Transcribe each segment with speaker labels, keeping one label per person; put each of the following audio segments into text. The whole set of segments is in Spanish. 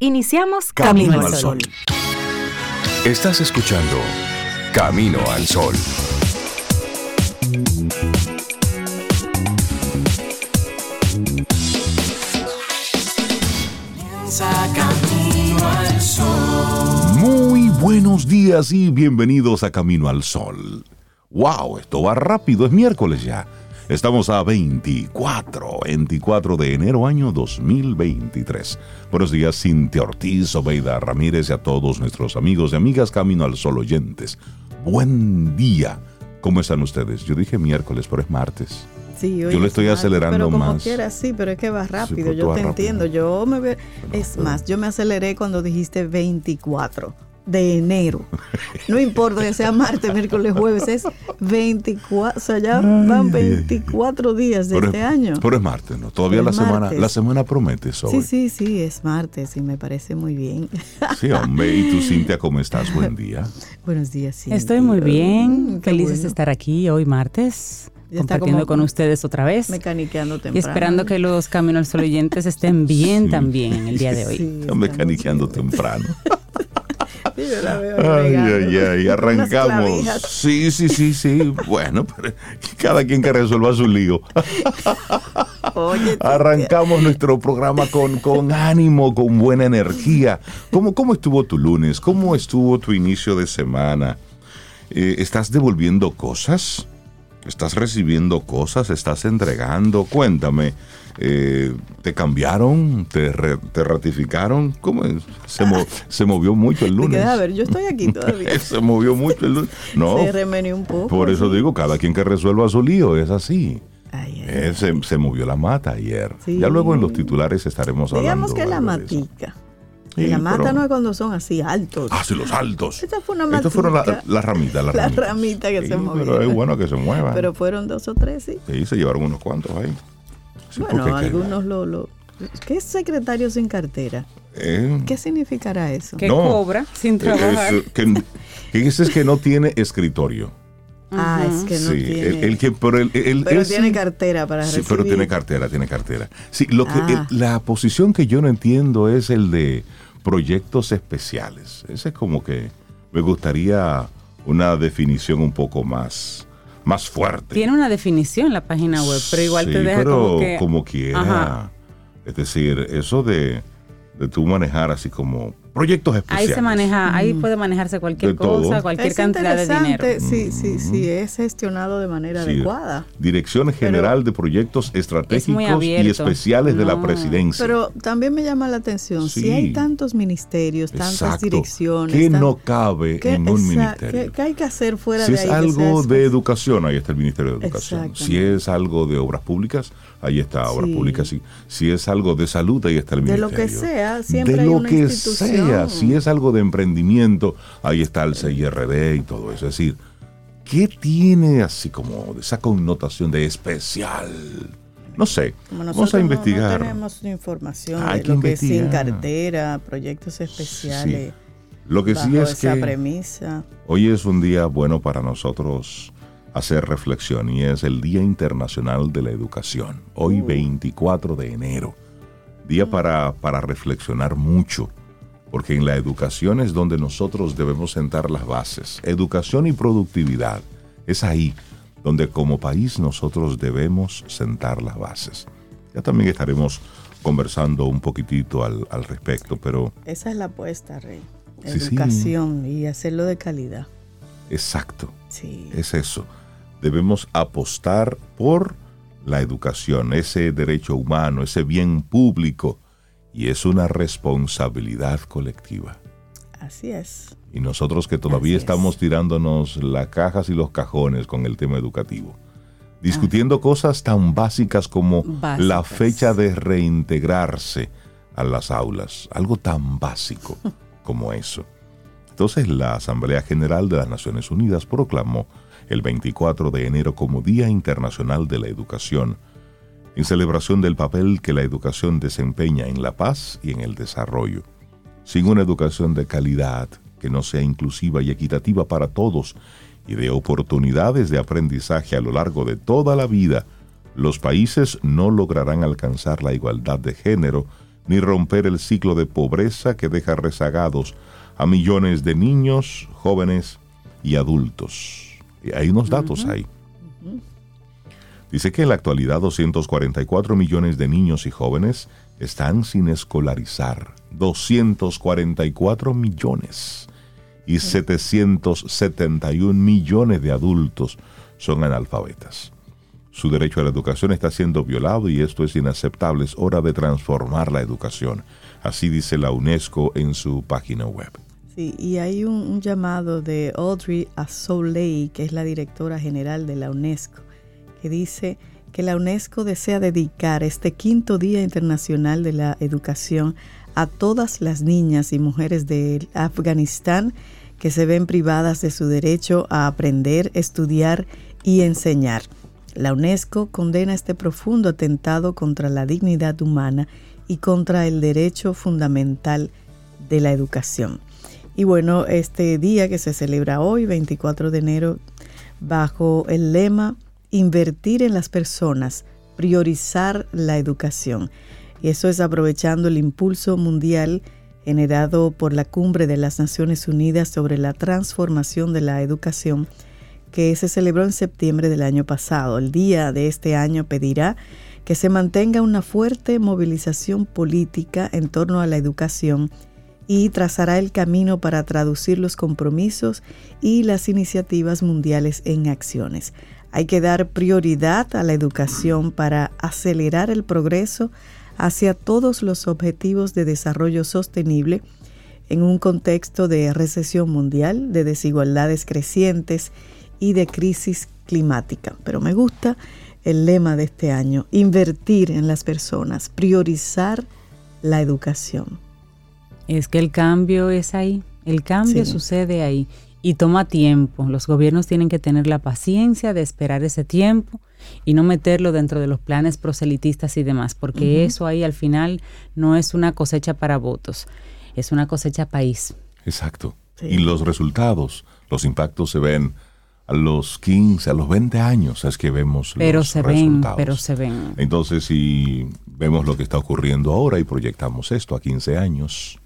Speaker 1: Iniciamos Camino, al Sol.
Speaker 2: Estás escuchando Camino al Sol. Muy buenos días y bienvenidos a Camino al Sol. ¡Wow! Esto va rápido, es miércoles ya. Estamos a 24, 24 de enero año 2023. Buenos días, Cintia Ortiz, Obeida Ramírez y a todos nuestros amigos y amigas Camino al Sol oyentes. Buen día. ¿Cómo están ustedes? Yo dije miércoles, pero es martes.
Speaker 3: Sí,
Speaker 2: yo le estoy acelerando
Speaker 3: pero como
Speaker 2: más.
Speaker 3: Quiera, sí, pero es que va rápido, yo te entiendo. Yo me es más, yo me aceleré cuando dijiste 24 de enero. No importa que sea martes, miércoles, jueves, es 24, o sea, ya van 24 días de este año.
Speaker 2: Pero es martes, ¿no? Todavía la semana, la semana promete eso.
Speaker 3: Sí, sí, sí, es martes y me parece muy bien.
Speaker 2: Sí, hombre, ¿y tú, Cintia, cómo estás? Buen día.
Speaker 3: Buenos días, Cintia.
Speaker 4: Estoy muy bien, mm, felices de estar aquí hoy martes. compartiendo con ustedes otra vez.
Speaker 3: Mecaniqueando temprano.
Speaker 4: Y esperando que los Caminos al Sol oyentes estén bien también en el día de hoy.
Speaker 2: Sí, mecaniqueando temprano. ay, ay, ay, arrancamos. Sí, sí, sí, sí. Bueno, pero cada quien que resuelva su lío. arrancamos nuestro programa con, con ánimo, con buena energía. ¿Cómo, ¿Cómo estuvo tu lunes? ¿Cómo estuvo tu inicio de semana? Eh, ¿Estás devolviendo cosas? ¿Estás recibiendo cosas? ¿Estás entregando? Cuéntame. Eh, ¿Te cambiaron? ¿Te, ratificaron? ¿Cómo Se, se, movió mucho el lunes.
Speaker 3: a ver, yo estoy aquí todavía.
Speaker 2: se movió mucho el lunes. No.
Speaker 3: Se remenió un poco.
Speaker 2: Por eso digo, cada quien que resuelva su lío, es así. Eh, se, movió la mata ayer. Ya luego en los titulares estaremos hablando.
Speaker 3: Digamos que la matica. La mata no es cuando son así altos.
Speaker 2: Ah, sí, los altos.
Speaker 3: Esta fue una.
Speaker 2: Estas fueron las la ramitas.
Speaker 3: La,
Speaker 2: la
Speaker 3: ramita que se movió.
Speaker 2: Pero es bueno que se muevan.
Speaker 3: Pero fueron dos o tres, sí.
Speaker 2: Sí, se llevaron unos cuantos ahí
Speaker 3: bueno, algunos lo, lo, ¿Qué es secretario sin cartera? Eh, ¿Qué significará eso?
Speaker 4: Que cobra sin eh, trabajar.
Speaker 2: que, es que no tiene escritorio.
Speaker 3: Ah, es que no tiene.
Speaker 2: El, que, pero él,
Speaker 3: tiene cartera para
Speaker 2: Sí, pero tiene cartera, tiene cartera. Sí, lo que, ah. la posición que yo no entiendo es el de proyectos especiales. Ese es como que me gustaría una definición un poco más más fuerte.
Speaker 4: Tiene una definición la página web, pero igual te deja como que...
Speaker 2: como quiera. Es decir, eso de, de tú manejar así como proyectos especiales.
Speaker 4: Ahí se maneja, ahí puede manejarse cualquier cosa, cualquier cantidad de dinero.
Speaker 3: Sí, sí, sí, es gestionado de manera adecuada.
Speaker 2: Dirección General de Proyectos Estratégicos y Especiales de la Presidencia.
Speaker 3: Pero también me llama la atención, si hay tantos ministerios, tantas direcciones.
Speaker 2: ¿Qué no cabe en un ministerio?
Speaker 3: ¿qué, hay que hacer fuera
Speaker 2: de
Speaker 3: ahí?
Speaker 2: Si es algo de educación, ahí está el Ministerio de Educación. Si es algo de obras públicas, ahí está obras públicas. Si, si es algo de salud, ahí está el Ministerio.
Speaker 3: De lo que sea, siempre hay una institución
Speaker 2: si es algo de emprendimiento, ahí está el CIRD y todo eso. Es decir, ¿qué tiene así como esa connotación de especial? No sé, vamos a investigar.
Speaker 3: No, tenemos información de lo que es sin cartera, proyectos especiales.
Speaker 2: Lo que sí es
Speaker 3: esa premisa.
Speaker 2: hoy es un día bueno para nosotros hacer reflexión y es el Día Internacional de la Educación. Hoy 24 uh. de enero. Día para, para reflexionar mucho porque en la educación es donde nosotros debemos sentar las bases. Educación y productividad. Es ahí donde como país nosotros debemos sentar las bases. Ya también estaremos conversando un poquitito al, respecto, pero...
Speaker 3: Esa es la apuesta, Rey. Educación y hacerlo de calidad.
Speaker 2: Exacto. Sí. Es eso. Debemos apostar por la educación, ese derecho humano, ese bien público y es una responsabilidad colectiva.
Speaker 3: Así es.
Speaker 2: Y nosotros que todavía estamos tirándonos las cajas y los cajones con el tema educativo, discutiendo cosas tan básicas como la fecha de reintegrarse a las aulas, algo tan básico como eso. Entonces la Asamblea General de las Naciones Unidas proclamó el 24 de enero como Día Internacional de la Educación, en celebración del papel que la educación desempeña en la paz y en el desarrollo. Sin una educación de calidad, que no sea inclusiva y equitativa para todos y de oportunidades de aprendizaje a lo largo de toda la vida, los países no lograrán alcanzar la igualdad de género ni romper el ciclo de pobreza que deja rezagados a millones de niños, jóvenes y adultos. Hay unos datos ahí. Dice que en la actualidad 244 millones de niños y jóvenes están sin escolarizar. 244 millones. Y 771 millones de adultos son analfabetas. Su derecho a la educación está siendo violado y esto es inaceptable. Es hora de transformar la educación. Así dice la UNESCO en su página web.
Speaker 3: Sí, y hay un, llamado de Audrey Azoulay, que es la directora general de la UNESCO, que dice que la UNESCO desea dedicar este quinto Día Internacional de la Educación a todas las niñas y mujeres de Afganistán que se ven privadas de su derecho a aprender, estudiar y enseñar. La UNESCO condena este profundo atentado contra la dignidad humana y contra el derecho fundamental de la educación. Y bueno, este día que se celebra hoy, 24 de enero, bajo el lema invertir en las personas, priorizar la educación. Y eso es aprovechando el impulso mundial generado por la Cumbre de las Naciones Unidas sobre la transformación de la educación que se celebró en septiembre del año pasado. El día de este año pedirá que se mantenga una fuerte movilización política en torno a la educación y trazará el camino para traducir los compromisos y las iniciativas mundiales en acciones. Hay que dar prioridad a la educación para acelerar el progreso hacia todos los objetivos de desarrollo sostenible en un contexto de recesión mundial, de desigualdades crecientes y de crisis climática. Pero me gusta el lema de este año, invertir en las personas, priorizar la educación.
Speaker 4: Es que el cambio es ahí, el cambio sucede ahí y toma tiempo. Los gobiernos tienen que tener la paciencia de esperar ese tiempo y no meterlo dentro de los planes proselitistas y demás, porque eso ahí al final no es una cosecha para votos, es una cosecha país.
Speaker 2: Exacto. Y los resultados, los impactos se ven a los 15, a los 20 años es que vemos
Speaker 4: pero
Speaker 2: los
Speaker 4: se
Speaker 2: resultados.
Speaker 4: Ven, pero se ven.
Speaker 2: Entonces, si vemos lo que está ocurriendo ahora y proyectamos esto a 15 años,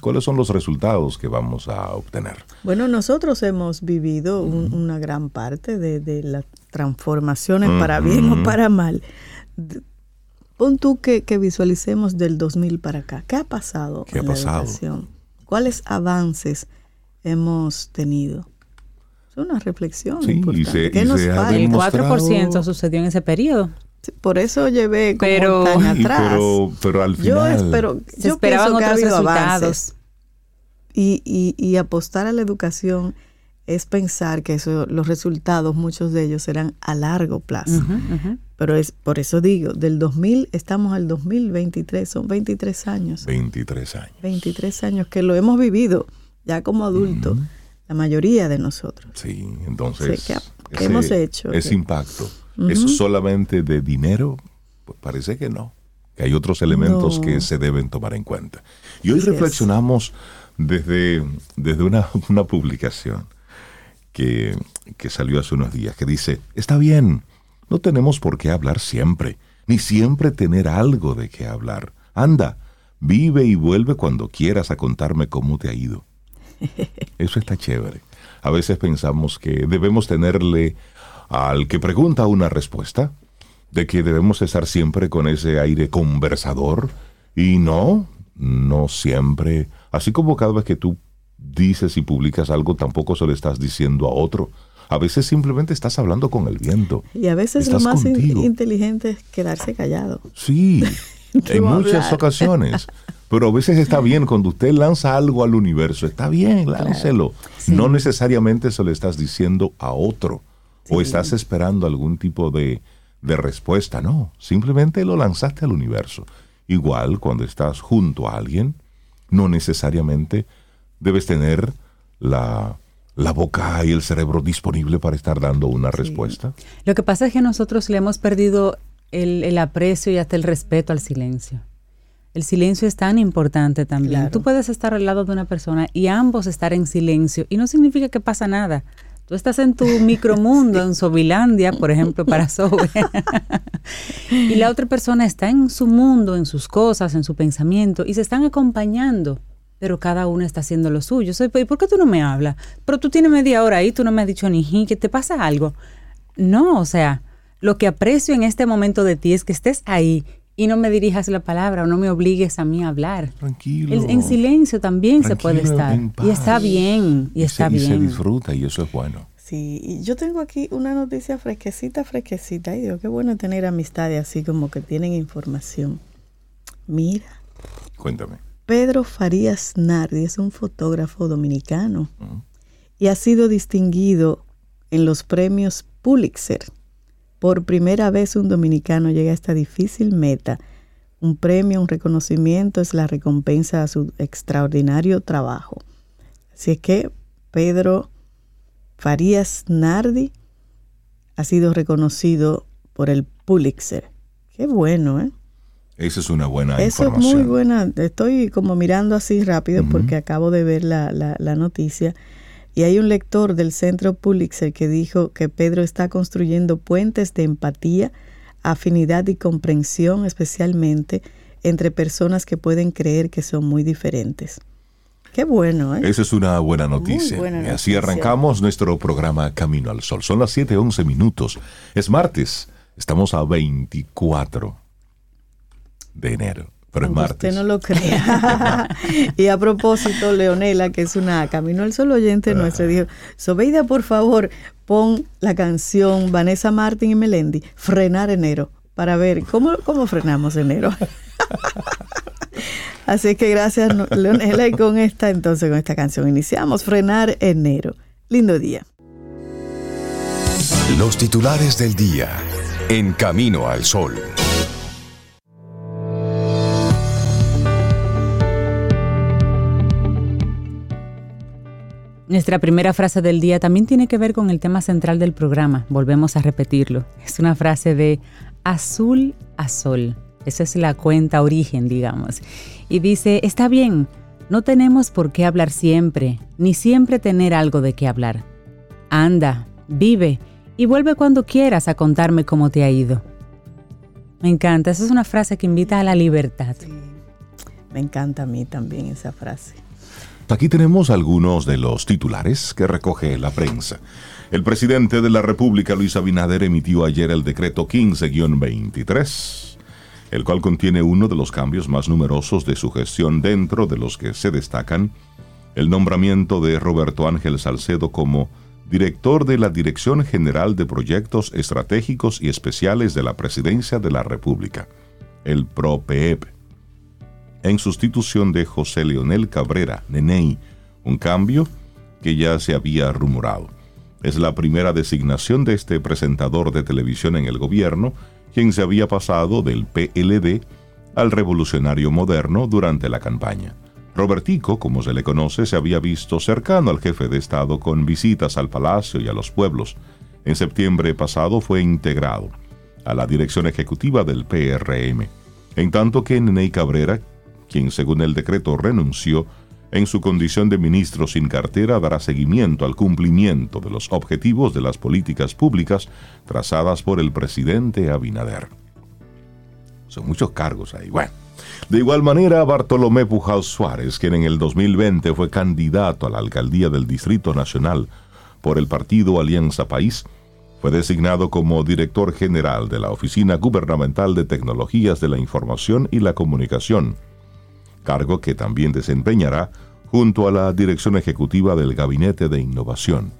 Speaker 2: ¿Cuáles son los resultados que vamos a obtener?
Speaker 3: Bueno, nosotros hemos vivido una gran parte de, las transformaciones para bien o para mal. Pon tú que, visualicemos del 2000 para acá. ¿Qué ha pasado
Speaker 2: ¿Qué en ha pasado?
Speaker 3: educación? ¿Cuáles avances hemos tenido? Es una reflexión
Speaker 2: sí,
Speaker 3: importante.
Speaker 2: ¿Qué nos
Speaker 4: falta? El 4% sucedió en ese periodo.
Speaker 3: Por eso llevé como
Speaker 4: pero,
Speaker 3: atrás.
Speaker 2: Pero, al final...
Speaker 3: Yo, espero, yo esperaban otros resultados. Y, y, y, apostar a la educación es pensar que eso, los resultados, muchos de ellos serán a largo plazo. Pero es por eso digo, del 2000 estamos al 2023, son 23 años.
Speaker 2: 23 años.
Speaker 3: 23 años que lo hemos vivido ya como adultos, la mayoría de nosotros.
Speaker 2: Sí, entonces...
Speaker 3: ¿Qué, hemos hecho?
Speaker 2: Ese impacto ¿Es solamente de dinero? Pues parece que no. Que hay otros elementos que se deben tomar en cuenta. Y hoy reflexionamos desde, desde una, una publicación que, que salió hace unos días que dice, está bien, no tenemos por qué hablar siempre, ni siempre tener algo de qué hablar. Anda, vive y vuelve cuando quieras a contarme cómo te ha ido. Eso está chévere. A veces pensamos que debemos tenerle al que pregunta una respuesta, de que debemos estar siempre con ese aire conversador y no, no siempre, así como cada vez que tú dices y publicas algo, tampoco se lo estás diciendo a otro. A veces simplemente estás hablando con el viento.
Speaker 3: Y a veces lo más inteligente es quedarse callado.
Speaker 2: Sí, en muchas ocasiones. Pero a veces está bien, cuando usted lanza algo al universo, está bien, láncelo. No necesariamente se lo estás diciendo a otro o estás esperando algún tipo de, respuesta. No, simplemente lo lanzaste al universo. Igual cuando estás junto a alguien, no necesariamente debes tener la, boca y el cerebro disponible para estar dando una respuesta.
Speaker 4: Lo que pasa es que nosotros le hemos perdido el, aprecio y hasta el respeto al silencio. El silencio es tan importante también. Tú puedes estar al lado de una persona y ambos estar en silencio y no significa que pasa nada Tú estás en tu micromundo, en Sobilandia, por ejemplo, para Sobe. y la otra persona está en su mundo, en sus cosas, en su pensamiento, y se están acompañando, pero cada uno está haciendo lo suyo. Soy, ¿Por qué tú no me hablas? Pero tú tienes media hora ahí, tú no me has dicho ni que te pasa algo. No, o sea, lo que aprecio en este momento de ti es que estés ahí y no me dirijas la palabra o no me obligues a mí a hablar.
Speaker 2: Tranquilo.
Speaker 4: en silencio también se puede estar. Y está bien, y, está bien.
Speaker 2: Y se disfruta y eso es bueno.
Speaker 3: Sí, y yo tengo aquí una noticia fresquecita, fresquecita. Y digo, qué bueno tener amistades así como que tienen información. Mira.
Speaker 2: Cuéntame.
Speaker 3: Pedro Farías Nardi es un fotógrafo dominicano y ha sido distinguido en los premios Pulitzer por primera vez un dominicano llega a esta difícil meta. Un premio, un reconocimiento es la recompensa a su extraordinario trabajo. Así es que Pedro Farías Nardi ha sido reconocido por el Pulitzer. Qué bueno, ¿eh?
Speaker 2: Esa es una buena
Speaker 3: Eso
Speaker 2: información.
Speaker 3: es muy buena. Estoy como mirando así rápido porque acabo de ver la, la noticia. Y hay un lector del Centro Pulitzer que dijo que Pedro está construyendo puentes de empatía, afinidad y comprensión, especialmente entre personas que pueden creer que son muy diferentes. Qué bueno, ¿eh?
Speaker 2: Esa es una buena noticia. y así arrancamos nuestro programa Camino al Sol. Son las 7:11 minutos. Es martes. Estamos a 24 de enero pero es martes.
Speaker 3: Usted no lo crea. y a propósito, Leonela, que es una Camino al Sol oyente nuestro, dijo, Sobeida, por favor, pon la canción Vanessa Martin y Melendi, Frenar Enero, para ver cómo, cómo frenamos enero. Así que gracias, Leonela, y con esta, entonces, con esta canción iniciamos, Frenar Enero. Lindo día.
Speaker 5: Los titulares del día, en Camino al Sol.
Speaker 4: Nuestra primera frase del día también tiene que ver con el tema central del programa. Volvemos a repetirlo. Es una frase de azul a sol. Esa es la cuenta origen, digamos. Y dice, está bien, no tenemos por qué hablar siempre, ni siempre tener algo de qué hablar. Anda, vive y vuelve cuando quieras a contarme cómo te ha ido. Me encanta, esa es una frase que invita a la libertad.
Speaker 3: Me encanta a mí también esa frase.
Speaker 2: Aquí tenemos algunos de los titulares que recoge la prensa. El presidente de la República, Luis Abinader, emitió ayer el decreto 15-23, el cual contiene uno de los cambios más numerosos de su gestión dentro de los que se destacan el nombramiento de Roberto Ángel Salcedo como director de la Dirección General de Proyectos Estratégicos y Especiales de la Presidencia de la República, el PROPEEP en sustitución de José Leonel Cabrera, Nenei, un cambio que ya se había rumorado. Es la primera designación de este presentador de televisión en el gobierno, quien se había pasado del PLD al revolucionario moderno durante la campaña. Robertico, como se le conoce, se había visto cercano al jefe de Estado con visitas al palacio y a los pueblos. En septiembre pasado fue integrado a la dirección ejecutiva del PRM, en tanto que Nenei Cabrera, quien según el decreto renunció, en su condición de ministro sin cartera dará seguimiento al cumplimiento de los objetivos de las políticas públicas trazadas por el presidente Abinader. Son muchos cargos ahí. Bueno, de igual manera, Bartolomé Pujal Suárez, quien en el 2020 fue candidato a la alcaldía del Distrito Nacional por el partido Alianza País, fue designado como director general de la Oficina Gubernamental de Tecnologías de la Información y la Comunicación cargo que también desempeñará junto a la dirección ejecutiva del Gabinete de Innovación.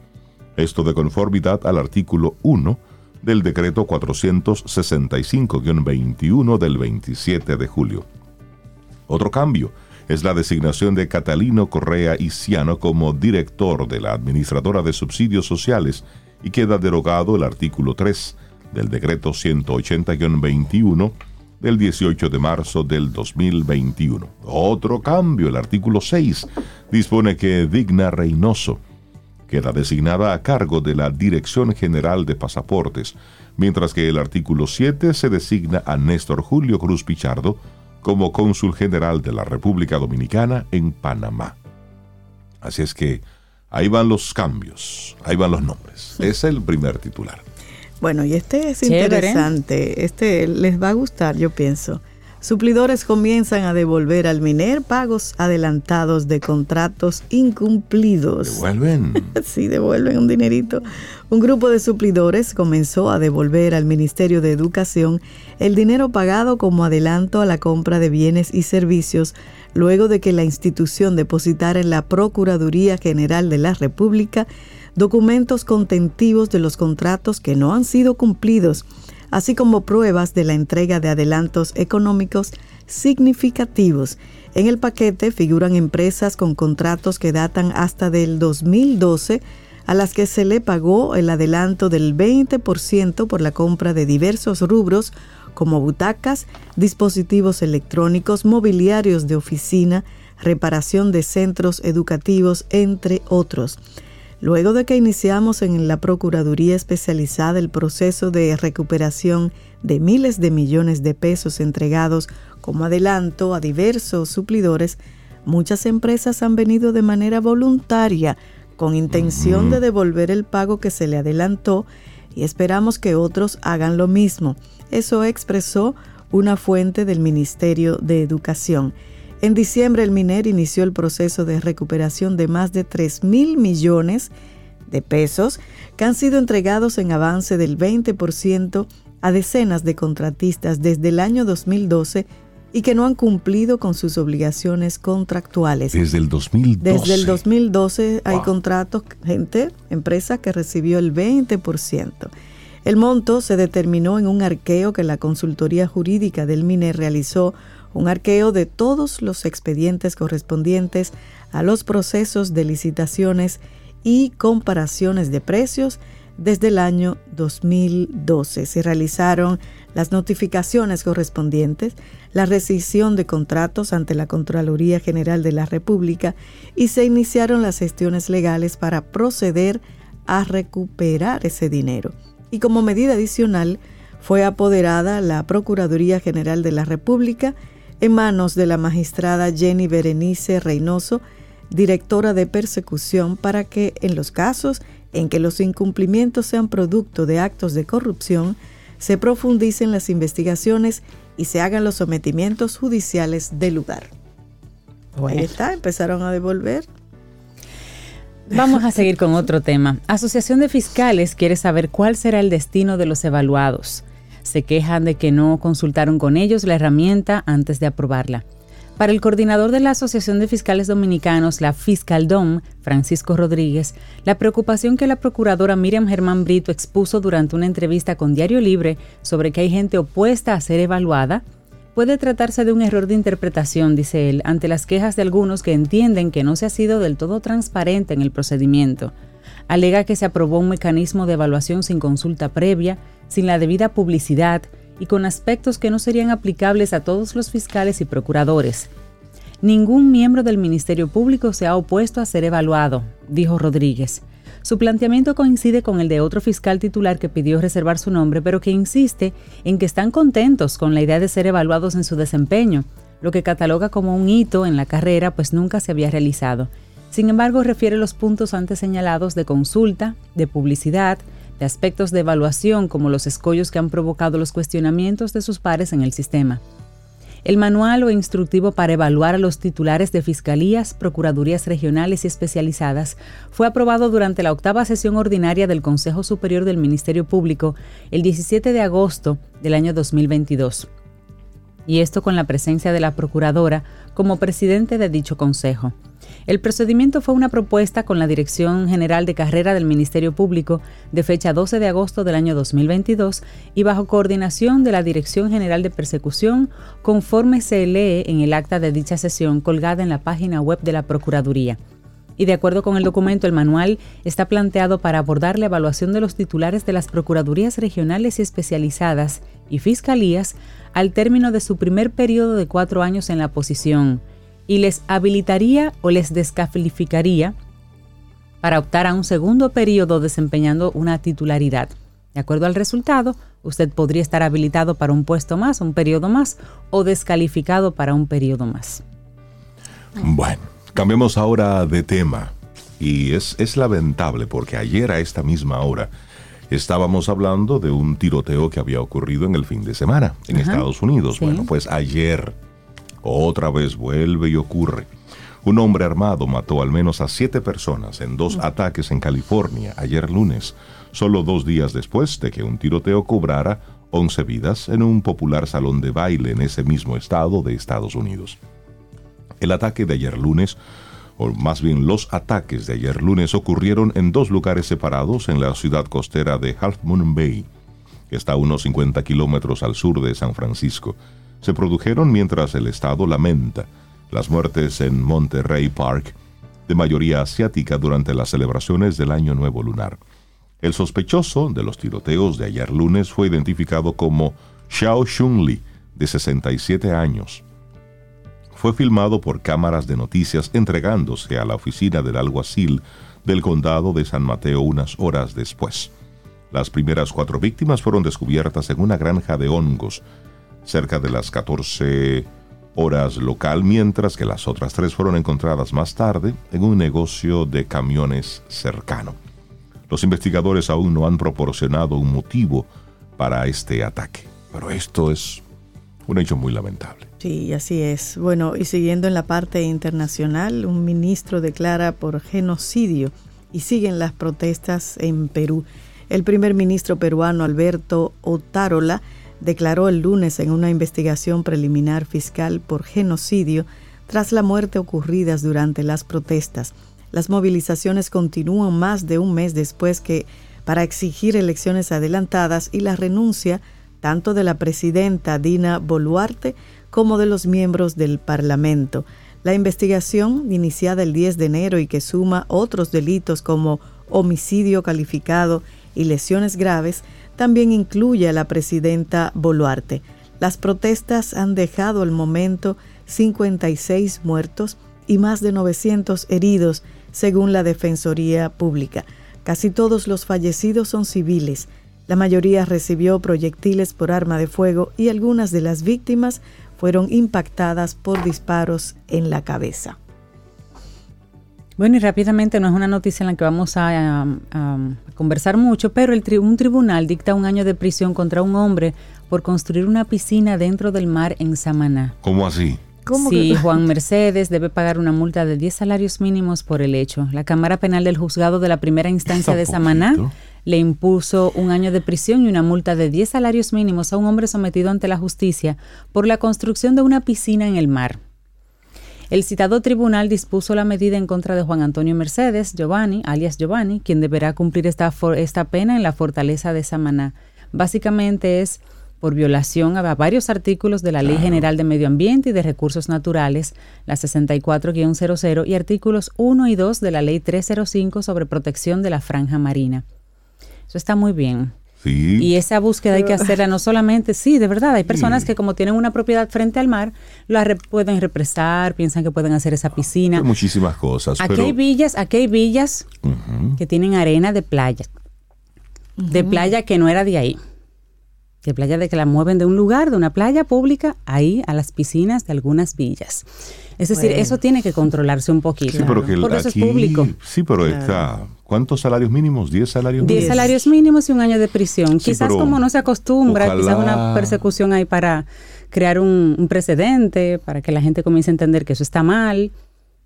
Speaker 2: Esto de conformidad al artículo 1 del decreto 465-21 del 27 de julio. Otro cambio es la designación de Catalino Correa Isiano como director de la Administradora de Subsidios Sociales y queda derogado el artículo 3 del decreto 180-21 del 18 de marzo del 2021. Otro cambio, el artículo 6 dispone que Digna Reynoso queda designada a cargo de la Dirección General de Pasaportes, mientras que el artículo 7 se designa a Néstor Julio Cruz Pichardo como cónsul general de la República Dominicana en Panamá. Así es que Ahí van los cambios, ahí van los nombres. Es el primer titular.
Speaker 3: Bueno, y este es interesante, este les va a gustar, yo pienso. Suplidores comienzan a devolver al MINER pagos adelantados de contratos incumplidos.
Speaker 2: ¿Devuelven?
Speaker 3: sí, devuelven un dinerito. Un grupo de suplidores comenzó a devolver al Ministerio de Educación el dinero pagado como adelanto a la compra de bienes y servicios luego de que la institución depositara en la Procuraduría General de la República documentos contentivos de los contratos que no han sido cumplidos así como pruebas de la entrega de adelantos económicos significativos. En el paquete figuran empresas con contratos que datan hasta del 2012 a las que se le pagó el adelanto del 20% por la compra de diversos rubros como butacas, dispositivos electrónicos, mobiliarios de oficina, reparación de centros educativos, entre otros. Luego de que iniciamos en la Procuraduría especializada el proceso de recuperación de miles de millones de pesos entregados como adelanto a diversos suplidores, muchas empresas han venido de manera voluntaria con intención de devolver el pago que se le adelantó y esperamos que otros hagan lo mismo. Eso expresó una fuente del Ministerio de Educación. En diciembre el MINER inició el proceso de recuperación de más de 3 mil millones de pesos que han sido entregados en avance del 20% a decenas de contratistas desde el año 2012 y que no han cumplido con sus obligaciones contractuales.
Speaker 2: Desde el 2012.
Speaker 3: Desde el 2012 hay contratos, gente, empresa que recibió el 20%. El monto se determinó en un arqueo que la consultoría jurídica del MINER realizó un arqueo de todos los expedientes correspondientes a los procesos de licitaciones y comparaciones de precios desde el año 2012. Se realizaron las notificaciones correspondientes, la rescisión de contratos ante la Contraloría General de la República y se iniciaron las gestiones legales para proceder a recuperar ese dinero. Y como medida adicional, fue apoderada la Procuraduría General de la República en manos de la magistrada Jenny Berenice Reynoso, directora de persecución, para que en los casos en que los incumplimientos sean producto de actos de corrupción, se profundicen las investigaciones y se hagan los sometimientos judiciales del lugar. Ahí está, empezaron a devolver.
Speaker 4: Vamos a seguir con otro tema. Asociación de Fiscales quiere saber cuál será el destino de los evaluados se quejan de que no consultaron con ellos la herramienta antes de aprobarla. Para el coordinador de la Asociación de Fiscales Dominicanos, la Fiscaldom, Francisco Rodríguez, la preocupación que la procuradora Miriam Germán Brito expuso durante una entrevista con Diario Libre sobre que hay gente opuesta a ser evaluada, puede tratarse de un error de interpretación, dice él, ante las quejas de algunos que entienden que no se ha sido del todo transparente en el procedimiento. Alega que se aprobó un mecanismo de evaluación sin consulta previa, sin la debida publicidad y con aspectos que no serían aplicables a todos los fiscales y procuradores. Ningún miembro del Ministerio Público se ha opuesto a ser evaluado, dijo Rodríguez. Su planteamiento coincide con el de otro fiscal titular que pidió reservar su nombre, pero que insiste en que están contentos con la idea de ser evaluados en su desempeño, lo que cataloga como un hito en la carrera, pues nunca se había realizado. Sin embargo, refiere los puntos antes señalados de consulta, de publicidad, de aspectos de evaluación como los escollos que han provocado los cuestionamientos de sus pares en el sistema. El manual o instructivo para evaluar a los titulares de fiscalías, procuradurías regionales y especializadas fue aprobado durante la octava sesión ordinaria del Consejo Superior del Ministerio Público el 17 de agosto del año 2022. Y esto con la presencia de la Procuradora como presidente de dicho Consejo. El procedimiento fue una propuesta con la Dirección General de Carrera del Ministerio Público de fecha 12 de agosto del año 2022 y bajo coordinación de la Dirección General de Persecución, conforme se lee en el acta de dicha sesión colgada en la página web de la Procuraduría. Y de acuerdo con el documento, el manual está planteado para abordar la evaluación de los titulares de las Procuradurías regionales y especializadas y fiscalías al término de su primer periodo de cuatro años en la posición, y les habilitaría o les descalificaría para optar a un segundo periodo desempeñando una titularidad. De acuerdo al resultado, usted podría estar habilitado para un puesto más, un periodo más, o descalificado para un periodo más.
Speaker 2: Bueno, cambiemos ahora de tema. Y es, es lamentable porque ayer a esta misma hora estábamos hablando de un tiroteo que había ocurrido en el fin de semana en Estados Unidos. Bueno, pues ayer otra vez vuelve y ocurre. Un hombre armado mató al menos a siete personas en dos ataques en California ayer lunes, solo dos días después de que un tiroteo cobrara 11 vidas en un popular salón de baile en ese mismo estado de Estados Unidos. El ataque de ayer lunes, o más bien los ataques de ayer lunes, ocurrieron en dos lugares separados en la ciudad costera de Half Moon Bay, que está a unos 50 kilómetros al sur de San Francisco. Se produjeron mientras el estado lamenta las muertes en Monterrey Park, de mayoría asiática durante las celebraciones del Año Nuevo Lunar. El sospechoso de los tiroteos de ayer lunes fue identificado como Xiao Shunli, de 67 años. Fue filmado por cámaras de noticias entregándose a la oficina del alguacil del condado de San Mateo unas horas después. Las primeras cuatro víctimas fueron descubiertas en una granja de hongos cerca de las 14 horas local, mientras que las otras tres fueron encontradas más tarde en un negocio de camiones cercano. Los investigadores aún no han proporcionado un motivo para este ataque, pero esto es un hecho muy lamentable.
Speaker 3: Sí, así es. Bueno, y siguiendo en la parte internacional, un ministro declara por genocidio y siguen las protestas en Perú. El primer ministro peruano Alberto Otárola declaró el lunes en una investigación preliminar fiscal por genocidio tras la muerte ocurridas durante las protestas. Las movilizaciones continúan más de un mes después que para exigir elecciones adelantadas y la renuncia tanto de la presidenta Dina Boluarte como de los miembros del Parlamento. La investigación, iniciada el 10 de enero y que suma otros delitos como homicidio calificado y lesiones graves, también incluye a la presidenta Boluarte. Las protestas han dejado al momento 56 muertos y más de 900 heridos, según la Defensoría Pública. Casi todos los fallecidos son civiles. La mayoría recibió proyectiles por arma de fuego y algunas de las víctimas fueron impactadas por disparos en la cabeza.
Speaker 4: Bueno, y rápidamente no es una noticia en la que vamos a, conversar mucho, pero el un tribunal dicta un año de prisión contra un hombre por construir una piscina dentro del mar en Samaná.
Speaker 2: ¿Cómo así?
Speaker 4: sí, Juan Mercedes debe pagar una multa de 10 salarios mínimos por el hecho. La Cámara Penal del Juzgado de la Primera Instancia de Samaná le impuso un año de prisión y una multa de 10 salarios mínimos a un hombre sometido ante la justicia por la construcción de una piscina en el mar. El citado tribunal dispuso la medida en contra de Juan Antonio Mercedes Giovanni, alias Giovanni, quien deberá cumplir esta, esta pena en la fortaleza de Samaná. Básicamente es por violación a varios artículos de la Ley General de Medio Ambiente y de Recursos Naturales, la 64-00, y artículos 1 y 2 de la Ley 305 sobre protección de la franja marina. Eso está muy bien. Y esa búsqueda hay que hacerla no solamente, sí, de verdad, hay personas que como tienen una propiedad frente al mar, la pueden represar, piensan que pueden hacer esa piscina.
Speaker 2: muchísimas cosas.
Speaker 4: Aquí hay villas, aquí hay villas que tienen arena de playa, de playa que no era de ahí, de playa de que la mueven de un lugar, de una playa pública, ahí a las piscinas de algunas villas. Es decir, eso tiene que controlarse un poquito. Sí,
Speaker 2: pero que porque eso es público. Sí, pero está ¿Cuántos salarios mínimos? ¿10 salarios mínimos?
Speaker 4: 10 salarios mínimos y un año de prisión. quizás como no se acostumbra, quizás una persecución ahí para crear un, precedente, para que la gente comience a entender que eso está mal.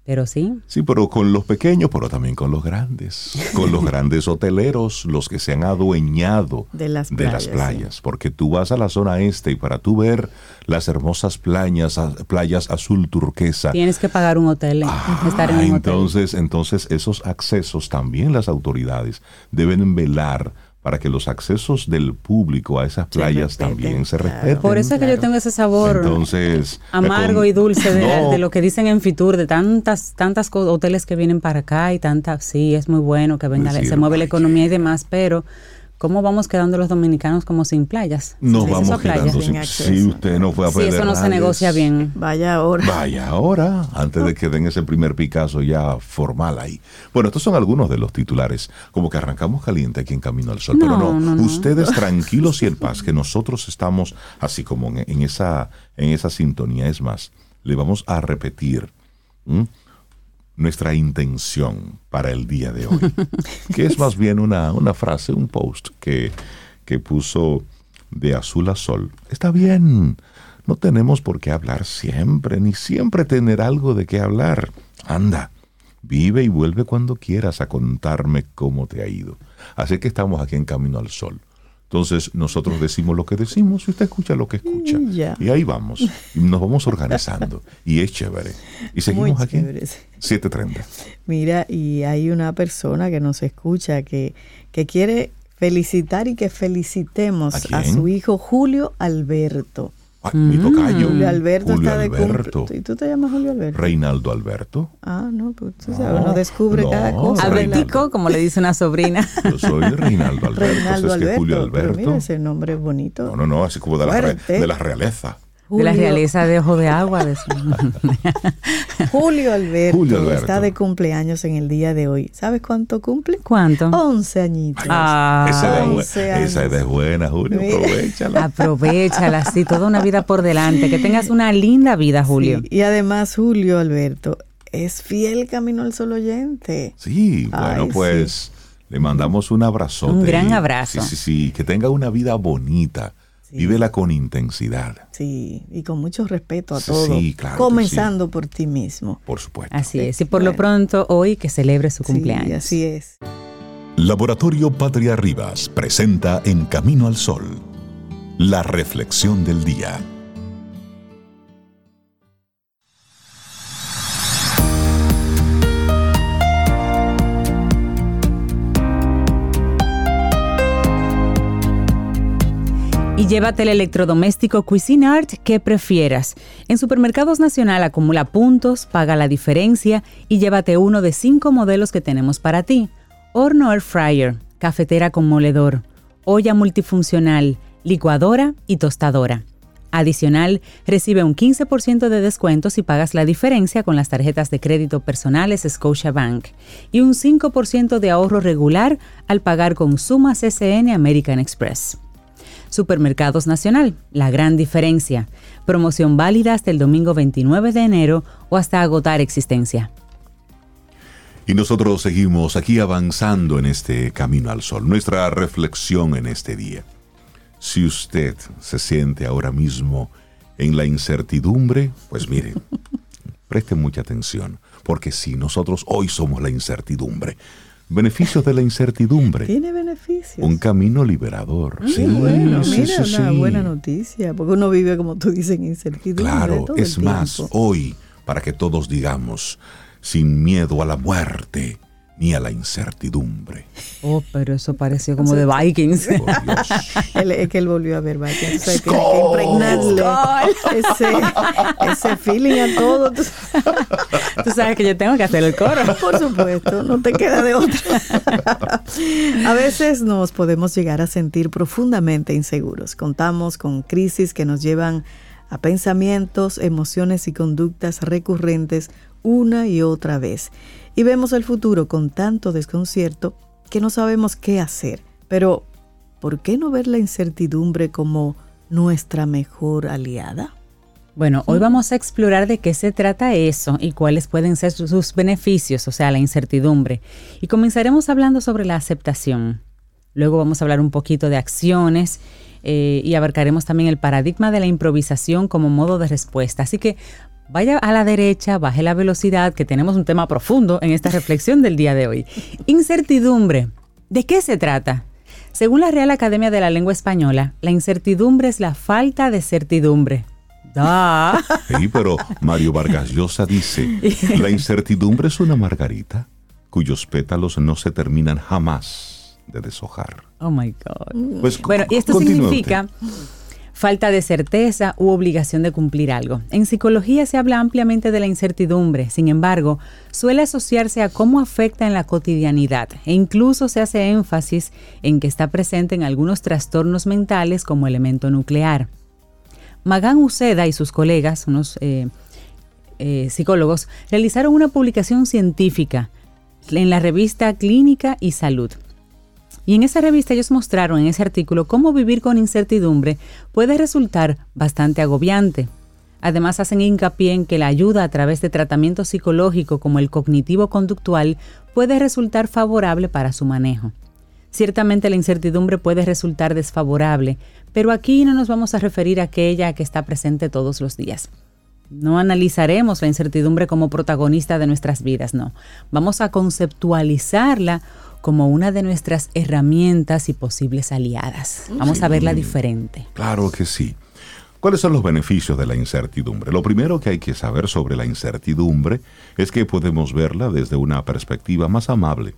Speaker 4: Pero sí.
Speaker 2: Sí, pero con los pequeños, pero también con los grandes. Con los grandes hoteleros, los que se han adueñado de las playas. Porque tú vas a la zona este y para tú ver las hermosas playas, playas azul turquesa.
Speaker 4: Tienes que pagar un hotel,
Speaker 2: ah, estar en un entonces, Entonces, esos accesos también las autoridades deben velar para que los accesos del público a esas playas también se respeten.
Speaker 4: Por eso es que yo tengo ese sabor
Speaker 2: Entonces,
Speaker 4: amargo y dulce de, lo que dicen en Fitur, de tantas tantas hoteles que vienen para acá y tantas, sí, es muy bueno que venga, se mueve la economía y demás, pero ¿Cómo vamos quedando los dominicanos como sin playas?
Speaker 2: Nos vamos quedando sin, Si usted no fue a
Speaker 4: Si eso no se negocia bien.
Speaker 3: Vaya ahora.
Speaker 2: Vaya ahora, antes de que den ese primer Picasso ya formal ahí. Bueno, estos son algunos de los titulares. Como que arrancamos caliente aquí en Camino al Sol. pero no, ustedes tranquilos y en paz, que nosotros estamos así como en, esa, en esa sintonía. Es más, le vamos a repetir nuestra intención para el día de hoy, que es más bien una, una frase, un post que, que puso de azul a sol. Está bien, no tenemos por qué hablar siempre, ni siempre tener algo de qué hablar. Anda, vive y vuelve cuando quieras a contarme cómo te ha ido. Así que estamos aquí en Camino al Sol. Entonces nosotros decimos lo que decimos y usted escucha lo que escucha. Y ahí vamos. Y nos vamos organizando. y es chévere. Y seguimos aquí. 7.30.
Speaker 3: Mira, y hay una persona que nos escucha que, que quiere felicitar y que felicitemos a su hijo Julio Alberto
Speaker 2: mi tocayo.
Speaker 3: Julio Alberto está de Alberto. ¿Y tú te llamas Julio Alberto?
Speaker 2: Reinaldo Alberto.
Speaker 3: Ah, no, pues tú sabes, uno descubre cada cosa.
Speaker 4: Albertico, como le dice una sobrina.
Speaker 2: Yo soy Reinaldo Alberto.
Speaker 3: Reinaldo Alberto. Julio Alberto. Pero mira, ese nombre es bonito.
Speaker 2: No, no, no, así como de la, de la realeza
Speaker 4: de la realeza de Ojo de Agua.
Speaker 3: Julio, Alberto está de cumpleaños en el día de hoy. ¿Sabes cuánto cumple?
Speaker 4: ¿Cuánto?
Speaker 3: 11 añitos.
Speaker 2: Ah, esa, es buena, Julio. Aprovechala.
Speaker 4: Aprovechala, sí, toda una vida por delante. Que tengas una linda vida, Julio.
Speaker 3: y además, Julio Alberto es fiel camino al sol oyente.
Speaker 2: Sí, bueno, pues le mandamos un abrazo.
Speaker 4: Un gran abrazo.
Speaker 2: Sí, sí, sí. Que tenga una vida bonita Vívela con intensidad.
Speaker 3: Sí, y con mucho respeto a todos. Sí, claro. Comenzando por ti mismo.
Speaker 2: Por supuesto.
Speaker 4: Así es. Y por lo pronto, hoy que celebre su cumpleaños.
Speaker 3: así es.
Speaker 5: Laboratorio Patria Rivas presenta En Camino al Sol, la reflexión del día.
Speaker 4: Y llévate el electrodoméstico Cuisinart que prefieras. En Supermercados Nacional acumula puntos, paga la diferencia y llévate uno de cinco modelos que tenemos para ti. Horno Air Fryer, cafetera con moledor, olla multifuncional, licuadora y tostadora. Adicional, recibe un 15% de descuento si pagas la diferencia con las tarjetas de crédito personales Scotiabank y un 5% de ahorro regular al pagar con Sumas SN American Express. Supermercados Nacional, la gran diferencia. Promoción válida hasta el domingo 29 de enero o hasta agotar existencia.
Speaker 2: Y nosotros seguimos aquí avanzando en este camino al sol, nuestra reflexión en este día. Si usted se siente ahora mismo en la incertidumbre, pues mire, preste mucha atención, porque si nosotros hoy somos la incertidumbre, beneficios de la incertidumbre.
Speaker 3: Tiene beneficios.
Speaker 2: Un camino liberador.
Speaker 3: Mm, sí, bueno, mira, una buena noticia, porque uno vive, como tú dices, en incertidumbre.
Speaker 2: Claro, es más, hoy, para que todos digamos, sin miedo a la muerte, ni a la incertidumbre.
Speaker 4: Oh, pero eso pareció como de Vikings.
Speaker 3: es que él volvió a ver Vikings. O sea, tiene que impregnarle ese, ese, feeling a todo.
Speaker 4: Tú sabes que yo tengo que hacer el coro.
Speaker 3: Por supuesto, no te queda de otra. A veces nos podemos llegar a sentir profundamente inseguros. Contamos con crisis que nos llevan a pensamientos, emociones y conductas recurrentes una y otra vez y vemos el futuro con tanto desconcierto que no sabemos qué hacer. Pero, ¿por qué no ver la incertidumbre como nuestra mejor aliada?
Speaker 4: Bueno, hoy vamos a explorar de qué se trata eso y cuáles pueden ser sus beneficios, o sea, la incertidumbre. Y comenzaremos hablando sobre la aceptación. Luego vamos a hablar un poquito de acciones eh, y abarcaremos también el paradigma de la improvisación como modo de respuesta. Así que vaya a la derecha, baje la velocidad, que tenemos un tema profundo en esta reflexión del día de hoy. Incertidumbre. ¿De qué se trata? Según la Real Academia de la Lengua Española, la incertidumbre es la falta de certidumbre.
Speaker 2: Da. Sí, pero Mario Vargas Llosa dice, la incertidumbre es una margarita cuyos pétalos no se terminan jamás de deshojar.
Speaker 4: Oh my God. Pues, bueno, y esto significa falta de certeza u obligación de cumplir algo. En psicología se habla ampliamente de la incertidumbre, sin embargo, suele asociarse a cómo afecta en la cotidianidad e incluso se hace énfasis en que está presente en algunos trastornos mentales como elemento nuclear. Magan Uceda y sus colegas, unos eh, eh, psicólogos, realizaron una publicación científica en la revista Clínica y Salud y en esa revista ellos mostraron en ese artículo cómo vivir con incertidumbre puede resultar bastante agobiante. Además, hacen hincapié en que la ayuda a través de tratamiento psicológico como el cognitivo-conductual puede resultar favorable para su manejo. Ciertamente la incertidumbre puede resultar desfavorable, pero aquí no nos vamos a referir a aquella que está presente todos los días. No analizaremos la incertidumbre como protagonista de nuestras vidas, no. Vamos a conceptualizarla como una de nuestras herramientas y posibles aliadas. Vamos a verla diferente.
Speaker 2: Claro que sí. ¿Cuáles son los beneficios de la incertidumbre? Lo primero que hay que saber sobre la incertidumbre es que podemos verla desde una perspectiva más amable.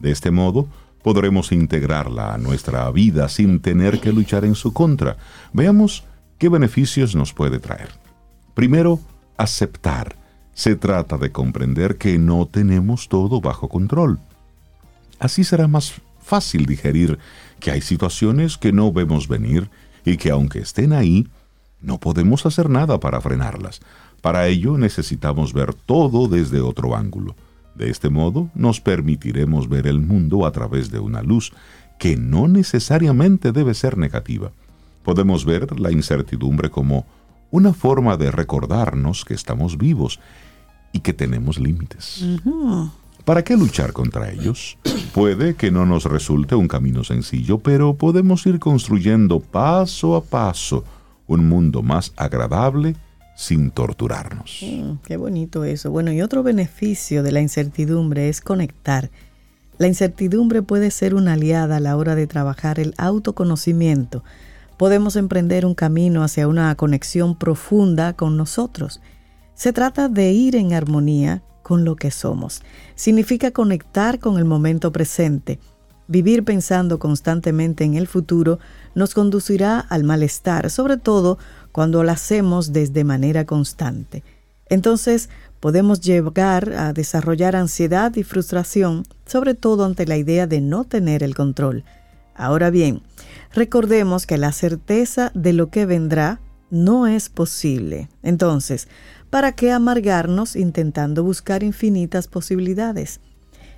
Speaker 2: De este modo, podremos integrarla a nuestra vida sin tener que luchar en su contra. Veamos qué beneficios nos puede traer. Primero, aceptar. Se trata de comprender que no tenemos todo bajo control. Así será más fácil digerir que hay situaciones que no vemos venir y que aunque estén ahí, no podemos hacer nada para frenarlas. Para ello necesitamos ver todo desde otro ángulo. De este modo nos permitiremos ver el mundo a través de una luz que no necesariamente debe ser negativa. Podemos ver la incertidumbre como una forma de recordarnos que estamos vivos y que tenemos límites. ¿Para qué luchar contra ellos? Puede que no nos resulte un camino sencillo, pero podemos ir construyendo paso a paso un mundo más agradable sin torturarnos.
Speaker 3: Mm, qué bonito eso. Bueno, y otro beneficio de la incertidumbre es conectar. La incertidumbre puede ser una aliada a la hora de trabajar el autoconocimiento. Podemos emprender un camino hacia una conexión profunda con nosotros. Se trata de ir en armonía con lo que somos. Significa conectar con el momento presente. Vivir pensando constantemente en el futuro nos conducirá al malestar, sobre todo cuando lo hacemos desde manera constante. Entonces podemos llegar a desarrollar ansiedad y frustración, sobre todo ante la idea de no tener el control. Ahora bien, recordemos que la certeza de lo que vendrá no es posible. Entonces, ¿para qué amargarnos intentando buscar infinitas posibilidades?